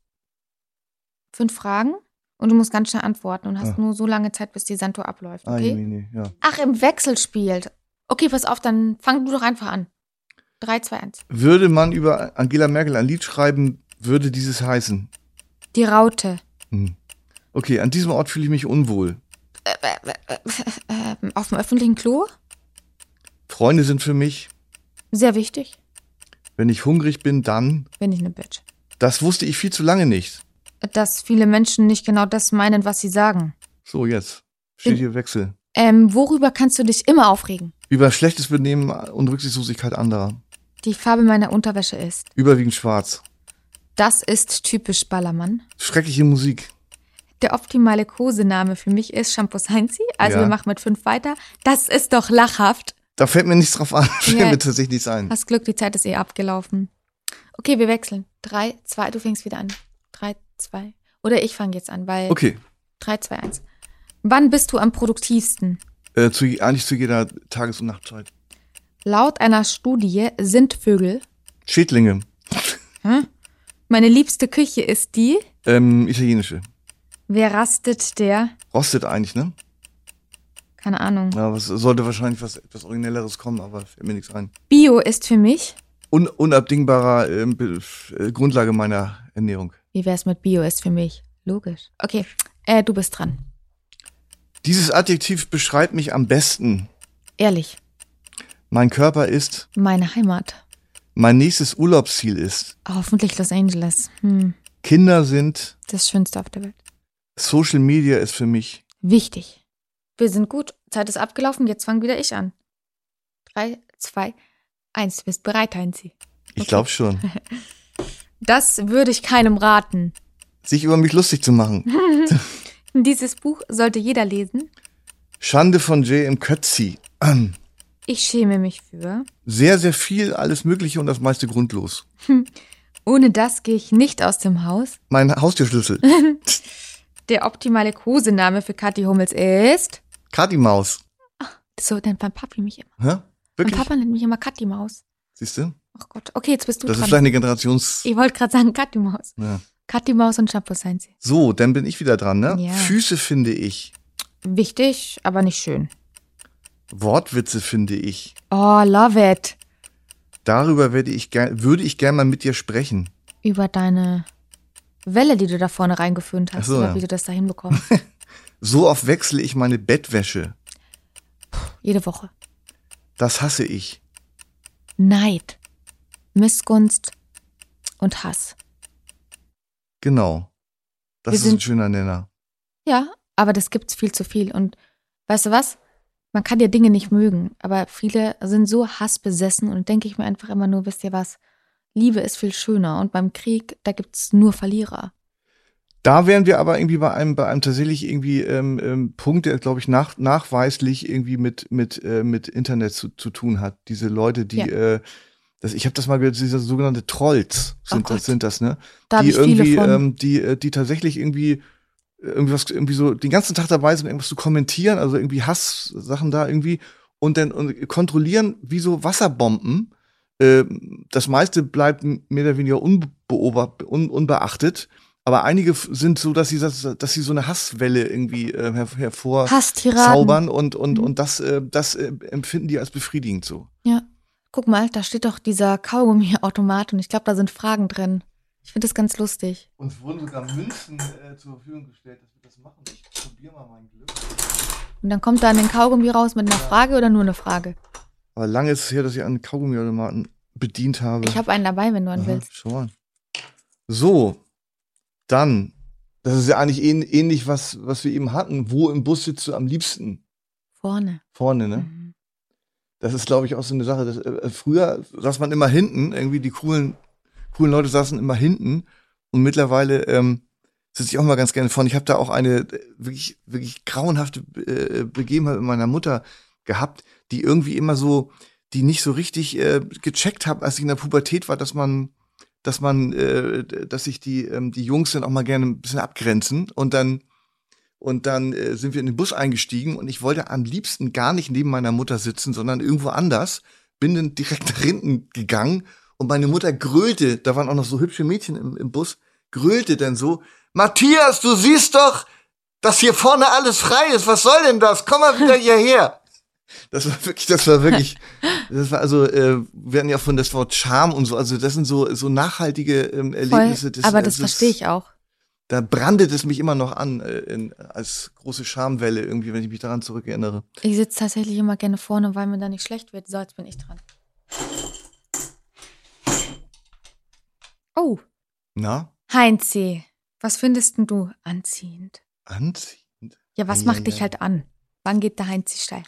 fünf Fragen und du musst ganz schnell antworten und hast Ah. nur so lange Zeit, bis die Sanduhr abläuft, Ah, okay? nee, nee, ja. Ach, im Wechsel spielt. Okay, pass auf, dann fang du doch einfach an. 3, 2, 1. Würde man über Angela Merkel ein Lied schreiben, würde dieses heißen. Die Raute. Hm. Okay, an diesem Ort fühle ich mich unwohl. Ähm, auf dem öffentlichen Klo? Freunde sind für mich, Sehr wichtig. wenn ich hungrig bin, dann. Bin ich eine Bitch. Das wusste ich viel zu lange nicht. Dass viele Menschen nicht genau das meinen, was sie sagen. So, jetzt. Steht hier Wechsel. Ähm, worüber kannst du dich immer aufregen? Über schlechtes Benehmen und Rücksichtslosigkeit anderer. Die Farbe meiner Unterwäsche ist. Überwiegend schwarz. Das ist typisch Ballermann. Schreckliche Musik. Der optimale Kosename für mich ist Shampoo Heinzi. Also Ja. wir machen mit fünf weiter. Das ist doch lachhaft. Da fällt mir nichts drauf an. Fällt mir tatsächlich nichts ein. Hast Glück, die Zeit ist eh abgelaufen. Okay, wir wechseln. Drei, zwei, du fängst wieder an. Drei, zwei. Oder ich fange jetzt an, weil Okay. drei, zwei, eins. Wann bist du am produktivsten? Äh, zu, eigentlich zu jeder Tages- und Nachtzeit. Laut einer Studie sind Vögel. Schädlinge. Hm? Meine liebste Küche ist die. Ähm, italienische. Wer rastet der? Rostet eigentlich, ne? Keine Ahnung. Ja, was sollte wahrscheinlich was etwas Originelleres kommen, aber fällt mir nichts ein. Bio ist für mich. Un unabdingbarer Be- äh, Grundlage meiner Ernährung. Wie wär's mit Bio ist für mich? Logisch. Okay, äh, du bist dran. Dieses Adjektiv beschreibt mich am besten. Ehrlich, Mein Körper ist, meine Heimat. mein nächstes Urlaubsziel ist. Hoffentlich Los Angeles. Hm, Kinder sind, das Schönste auf der Welt. Social Media ist für mich. Wichtig. Wir sind gut. Zeit ist abgelaufen. Jetzt fange wieder ich an. Drei, zwei, eins. Bist bereit, Heinzi? Ich Okay. glaube schon. Das würde ich keinem raten. Sich über mich lustig zu machen. Dieses Buch sollte jeder lesen. Schande von J.M. Kötzi. Ähm, Ich schäme mich für. Sehr, sehr viel, alles Mögliche und das meiste grundlos. Ohne das gehe ich nicht aus dem Haus. Mein Haustürschlüssel. Der optimale Kosename für Kathi Hummels ist. Kati Maus. So nennt mein Papi mich immer. Hä? Mein Wirklich? Papa nennt mich immer Kathi Maus. Siehst du? Ach Gott. Okay, jetzt bist du Das ist dran. vielleicht eine Generations. Ich wollte gerade sagen Kathi Maus. Ja. Kathi Maus und Shampoo Heinzi. So, dann bin ich wieder dran, ne? Ja. Füße finde ich. Wichtig, aber nicht schön. Wortwitze finde ich. Oh, love it. Darüber werde ich gern, würde ich gerne mal mit dir sprechen. Über deine Welle, die du da vorne reingeföhnt hast, Ach so, oder ja. wie du das da hinbekommst. So oft wechsle ich meine Bettwäsche. Jede Woche. Das hasse ich. Neid, Missgunst und Hass. Genau. Das Wir ist ein sind- schöner Nenner. Ja, aber das gibt's viel zu viel. Und weißt du was? Man kann ja Dinge nicht mögen, aber viele sind so hassbesessen und denke ich mir einfach immer nur, wisst ihr was? Liebe ist viel schöner und beim Krieg, da gibt's nur Verlierer. Da wären wir aber irgendwie bei einem, bei einem tatsächlich irgendwie ähm, ähm, Punkt, der, glaube ich, nach, nachweislich irgendwie mit, mit, äh, mit Internet zu, zu tun hat. Diese Leute, die, Ja. äh, das, ich habe das mal gehört, diese sogenannte Trolls sind Oh das, sind das, ne? Da die irgendwie, ähm, die, äh, die tatsächlich irgendwie irgendwas irgendwie so den ganzen Tag dabei sind, irgendwas zu kommentieren, also irgendwie Hasssachen da irgendwie und dann und kontrollieren wie so Wasserbomben. Äh, das meiste bleibt mehr oder weniger unbeobacht, un, unbeachtet. Aber einige sind so, dass sie, das, dass sie so eine Hasswelle irgendwie äh, her, hervor Hasstiraden. zaubern und, und, Mhm. und das, äh, das äh, empfinden die als befriedigend so. Ja. Guck mal, da steht doch dieser Kaugummi-Automat und ich glaube, da sind Fragen drin. Ich finde das ganz lustig. Uns wurden sogar Münzen äh, zur Verfügung gestellt, dass wir das machen. Ich probiere mal mein Glück. Und dann kommt da ein Kaugummi raus mit einer Frage oder nur eine Frage? Aber lange ist es her, dass ich einen Kaugummiautomaten bedient habe. Ich habe einen dabei, wenn du einen Aha, willst. Mal. So, dann, das ist ja eigentlich ähn, ähnlich, was, was wir eben hatten. Wo im Bus sitzt du am liebsten? Vorne. Vorne, ne? Mhm. Das ist, glaube ich, auch so eine Sache. Dass, äh, früher saß man immer hinten, irgendwie die coolen, coolen Leute saßen immer hinten. Und mittlerweile ähm, sitze ich auch mal ganz gerne vorne. Ich habe da auch eine äh, wirklich, wirklich grauenhafte äh, Begebenheit mit meiner Mutter gehabt, die irgendwie immer so, die nicht so richtig äh, gecheckt habe, als ich in der Pubertät war, dass man, dass man, äh, dass sich die, ähm, die Jungs dann auch mal gerne ein bisschen abgrenzen und dann und dann äh, sind wir in den Bus eingestiegen und ich wollte am liebsten gar nicht neben meiner Mutter sitzen, sondern irgendwo anders. Bin dann direkt nach hinten gegangen und meine Mutter grölte, da waren auch noch so hübsche Mädchen im, im Bus, grölte dann so, Matthias, du siehst doch, dass hier vorne alles frei ist. Was soll denn das? Komm mal wieder hierher. Das war wirklich, das war wirklich, das war also, äh, wir hatten ja von das Wort Charme und so, also das sind so, so nachhaltige ähm, Erlebnisse. Voll, aber das, das verstehe ich auch. Da brandet es mich immer noch an, äh, in, als große Schamwelle irgendwie, wenn ich mich daran zurückerinnere. Ich sitze tatsächlich immer gerne vorne, weil mir da nicht schlecht wird. So, jetzt bin ich dran. Oh. Na? Heinzi, was findest du anziehend? Anziehend? Ja, was Ja, macht ja, dich ja. halt an? Wann geht der Heinzi steil?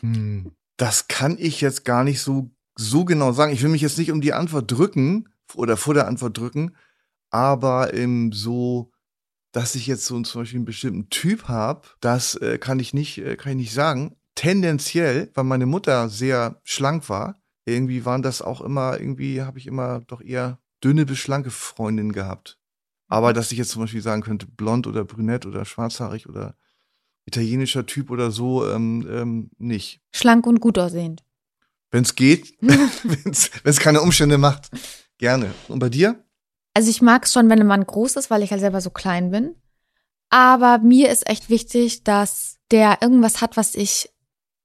Hm, das kann ich jetzt gar nicht so, so genau sagen. Ich will mich jetzt nicht um die Antwort drücken oder vor der Antwort drücken, aber ähm, so, dass ich jetzt so zum Beispiel einen bestimmten Typ habe, das äh, kann ich nicht, äh, kann ich nicht sagen. Tendenziell, weil meine Mutter sehr schlank war, irgendwie waren das auch immer, irgendwie habe ich immer doch eher dünne bis schlanke Freundinnen gehabt. Aber dass ich jetzt zum Beispiel sagen könnte, blond oder brünett oder schwarzhaarig oder italienischer Typ oder so, ähm, ähm, nicht. Schlank und gut aussehend. Wenn es geht, wenn es keine Umstände macht, gerne. Und bei dir? Also ich mag es schon, wenn ein Mann groß ist, weil ich halt selber so klein bin. Aber mir ist echt wichtig, dass der irgendwas hat, was ich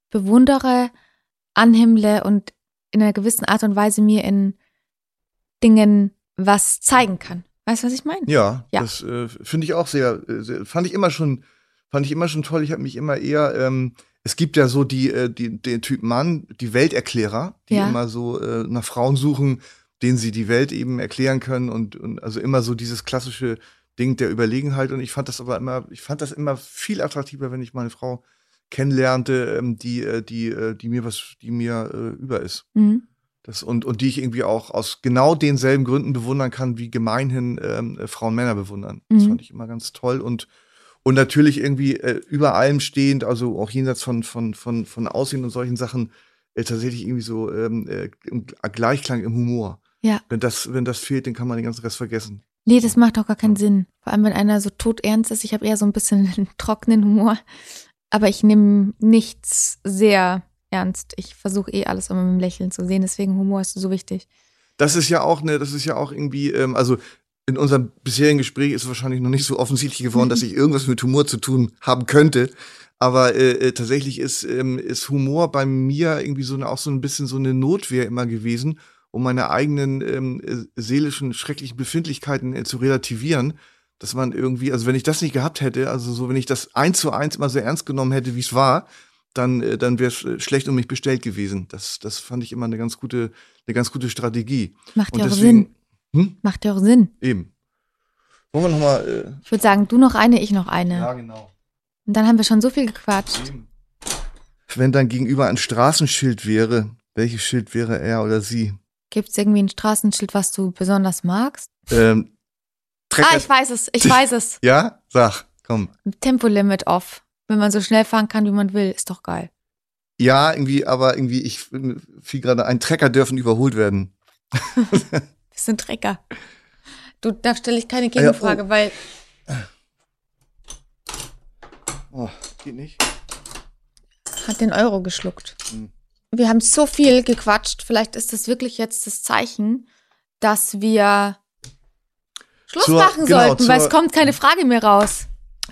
bewundere, anhimmle und in einer gewissen Art und Weise mir in Dingen was zeigen kann. Weißt du, was ich meine? Ja, Ja. das äh, finde ich auch sehr, äh, sehr, fand ich immer schon, fand ich immer schon toll. Ich habe mich immer eher, ähm, es gibt ja so die, äh, die, den Typ Mann, die Welterklärer, die Ja. immer so äh, nach Frauen suchen, denen sie die Welt eben erklären können und, und also immer so dieses klassische Ding der Überlegenheit. Und ich fand das aber immer, ich fand das immer viel attraktiver, wenn ich meine Frau kennenlernte, ähm, die, äh, die, äh, die mir was, die mir äh, über ist. Mhm. Das, und, und die ich irgendwie auch aus genau denselben Gründen bewundern kann, wie gemeinhin ähm, äh, Frauen Männer bewundern. Das Mhm. fand ich immer ganz toll. Und, und natürlich irgendwie äh, über allem stehend, also auch jenseits von, von, von, von Aussehen und solchen Sachen, äh, tatsächlich irgendwie so ähm, äh, im Gleichklang im Humor. Ja. Wenn das, wenn das fehlt, dann kann man den ganzen Rest vergessen. Nee, das macht doch gar keinen Sinn. Vor allem, wenn einer so todernst ist. Ich habe eher so ein bisschen einen trockenen Humor. Aber ich nehme nichts sehr ernst. Ich versuche eh alles immer mit dem Lächeln zu sehen. Deswegen Humor ist so wichtig. Das ist ja auch, ne, das ist ja auch irgendwie, ähm, also in unserem bisherigen Gespräch ist wahrscheinlich noch nicht so offensichtlich geworden, dass ich irgendwas mit Humor zu tun haben könnte. Aber äh, äh, tatsächlich ist, ähm, ist Humor bei mir irgendwie so eine, auch so ein bisschen so eine Notwehr immer gewesen, um meine eigenen ähm, äh, seelischen, schrecklichen Befindlichkeiten äh, zu relativieren. Dass man irgendwie, also wenn ich das nicht gehabt hätte, also so, wenn ich das eins zu eins immer so ernst genommen hätte, wie es war, dann, äh, dann wäre es schlecht um mich bestellt gewesen. Das, das fand ich immer eine ganz gute, eine ganz gute Strategie. Macht ja auch deswegen, Sinn. Hm? Macht ja auch Sinn. Eben. Wollen wir nochmal, Ich würde sagen, du noch eine, ich noch eine. äh, ja, genau. Und dann haben wir schon so viel gequatscht. Eben. Wenn dein Gegenüber ein Straßenschild wäre, welches Schild wäre er oder sie? Gibt es irgendwie ein Straßenschild, was du besonders magst? Ähm, Trecker, Ah, ich weiß es, ich weiß es. ja? Sag, komm. Tempolimit off. Wenn man so schnell fahren kann, wie man will, ist doch geil. Ja, irgendwie, aber irgendwie, ich fiel gerade ein, Trecker dürfen überholt werden. Wir sind Trecker. Du, da stelle ich keine Gegenfrage, oh. weil Oh, geht nicht. hat den Euro geschluckt. Hm. Wir haben so viel gequatscht. Vielleicht ist das wirklich jetzt das Zeichen, dass wir Schluss Zur- machen genau, sollten, weil zur- es kommt keine Frage mehr raus.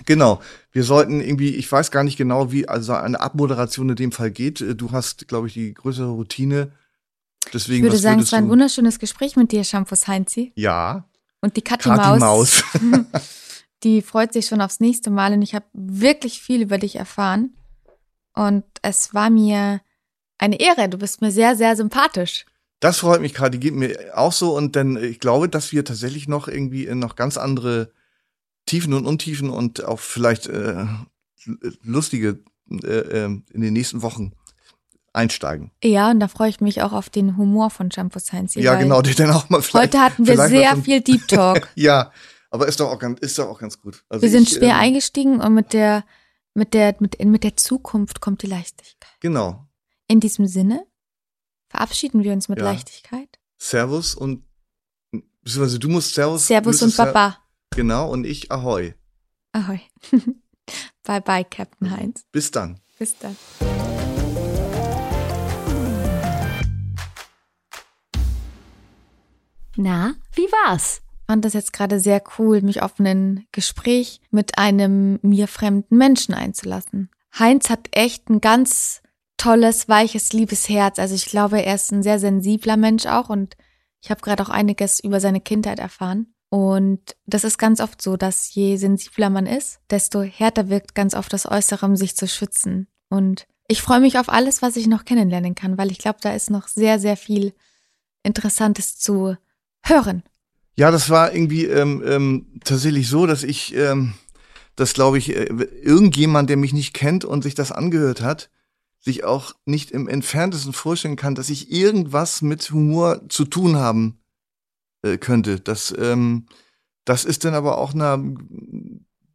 Genau. Wir sollten irgendwie, ich weiß gar nicht genau, wie also eine Abmoderation in dem Fall geht. Du hast, glaube ich, die größere Routine. Deswegen, Ich würde sagen, es war ein wunderschönes Gespräch mit dir, Shampoos Heinzi. Ja, Und die Kathi Maus, Maus. die freut sich schon aufs nächste Mal. Und ich habe wirklich viel über dich erfahren. Und es war mir eine Ehre. Du bist mir sehr, sehr sympathisch. Das freut mich gerade, die geht mir auch so und dann, äh, ich glaube, dass wir tatsächlich noch irgendwie in noch ganz andere Tiefen und Untiefen und auch vielleicht äh, lustige äh, äh, in den nächsten Wochen einsteigen. Ja, und da freue ich mich auch auf den Humor von Shampoos Heinzi. ja, genau, die dann auch mal vielleicht. Heute hatten wir sehr viel Deep Talk. Ja, aber ist doch auch ganz, ist doch auch ganz gut. Also Wir sind ich, schwer ähm, eingestiegen und mit der, mit der, mit, mit der Zukunft kommt die Leichtigkeit. Genau. In diesem Sinne, Verabschieden wir uns mit Ja. Leichtigkeit. Servus und beziehungsweise du musst Servus. Servus und Baba. Genau, und ich Ahoi. Ahoi. bye bye, Captain Heinz. Bis dann. Bis dann. Na, wie war's? fand das jetzt gerade sehr cool, mich auf ein Gespräch mit einem mir fremden Menschen einzulassen. Heinz hat echt ein ganz tolles, weiches, liebes Herz. Also ich glaube, er ist ein sehr sensibler Mensch auch und ich habe gerade auch einiges über seine Kindheit erfahren. Und das ist ganz oft so, dass je sensibler man ist, desto härter wirkt ganz oft das Äußere, um sich zu schützen. Und ich freue mich auf alles, was ich noch kennenlernen kann, weil ich glaube, da ist noch sehr, sehr viel Interessantes zu hören. Ja, das war irgendwie ähm, ähm, tatsächlich so, dass ich, ähm, dass glaube ich, äh, irgendjemand, der mich nicht kennt und sich das angehört hat, sich auch nicht im entferntesten vorstellen kann, dass ich irgendwas mit Humor zu tun haben äh, könnte. Das, ähm, das ist dann aber auch einer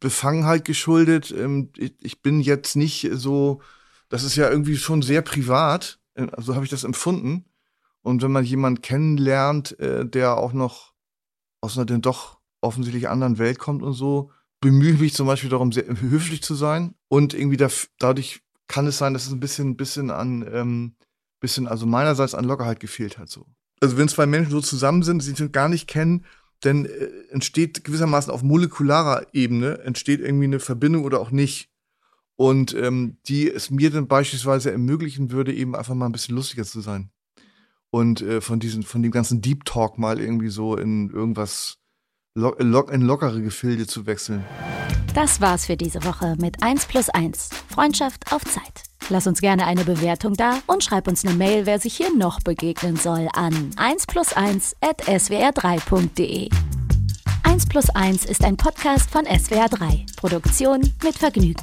Befangenheit geschuldet. Ähm, ich, ich bin jetzt nicht so, das ist ja irgendwie schon sehr privat, äh, so habe ich das empfunden. Und wenn man jemanden kennenlernt, äh, der auch noch aus einer denn doch offensichtlich anderen Welt kommt und so, bemühe ich mich zum Beispiel darum, sehr höflich zu sein. Und irgendwie da, dadurch kann es sein, dass es ein bisschen, bisschen an, ähm, bisschen, also meinerseits an Lockerheit gefehlt hat so. Also wenn zwei Menschen so zusammen sind, die sich gar nicht kennen, dann äh, entsteht gewissermaßen auf molekularer Ebene entsteht irgendwie eine Verbindung oder auch nicht. Und ähm, die es mir dann beispielsweise ermöglichen würde, eben einfach mal ein bisschen lustiger zu sein und äh, von diesen, von dem ganzen Deep Talk mal irgendwie so in irgendwas lo lo in lockere Gefilde zu wechseln. Das war's für diese Woche mit 1 plus 1. Freundschaft auf Zeit. Lass uns gerne eine Bewertung da und schreib uns eine Mail, wer sich hier noch begegnen soll, an 1 plus 1 at swr3.de. 1 plus 1 ist ein Podcast von SWR3. Produktion mit Vergnügen.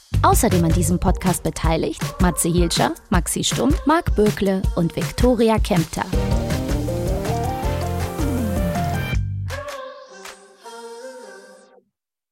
Außerdem an diesem Podcast beteiligt Matze Hilscher, Maxi Stumm, Marc Bökle und Viktoria Kempter.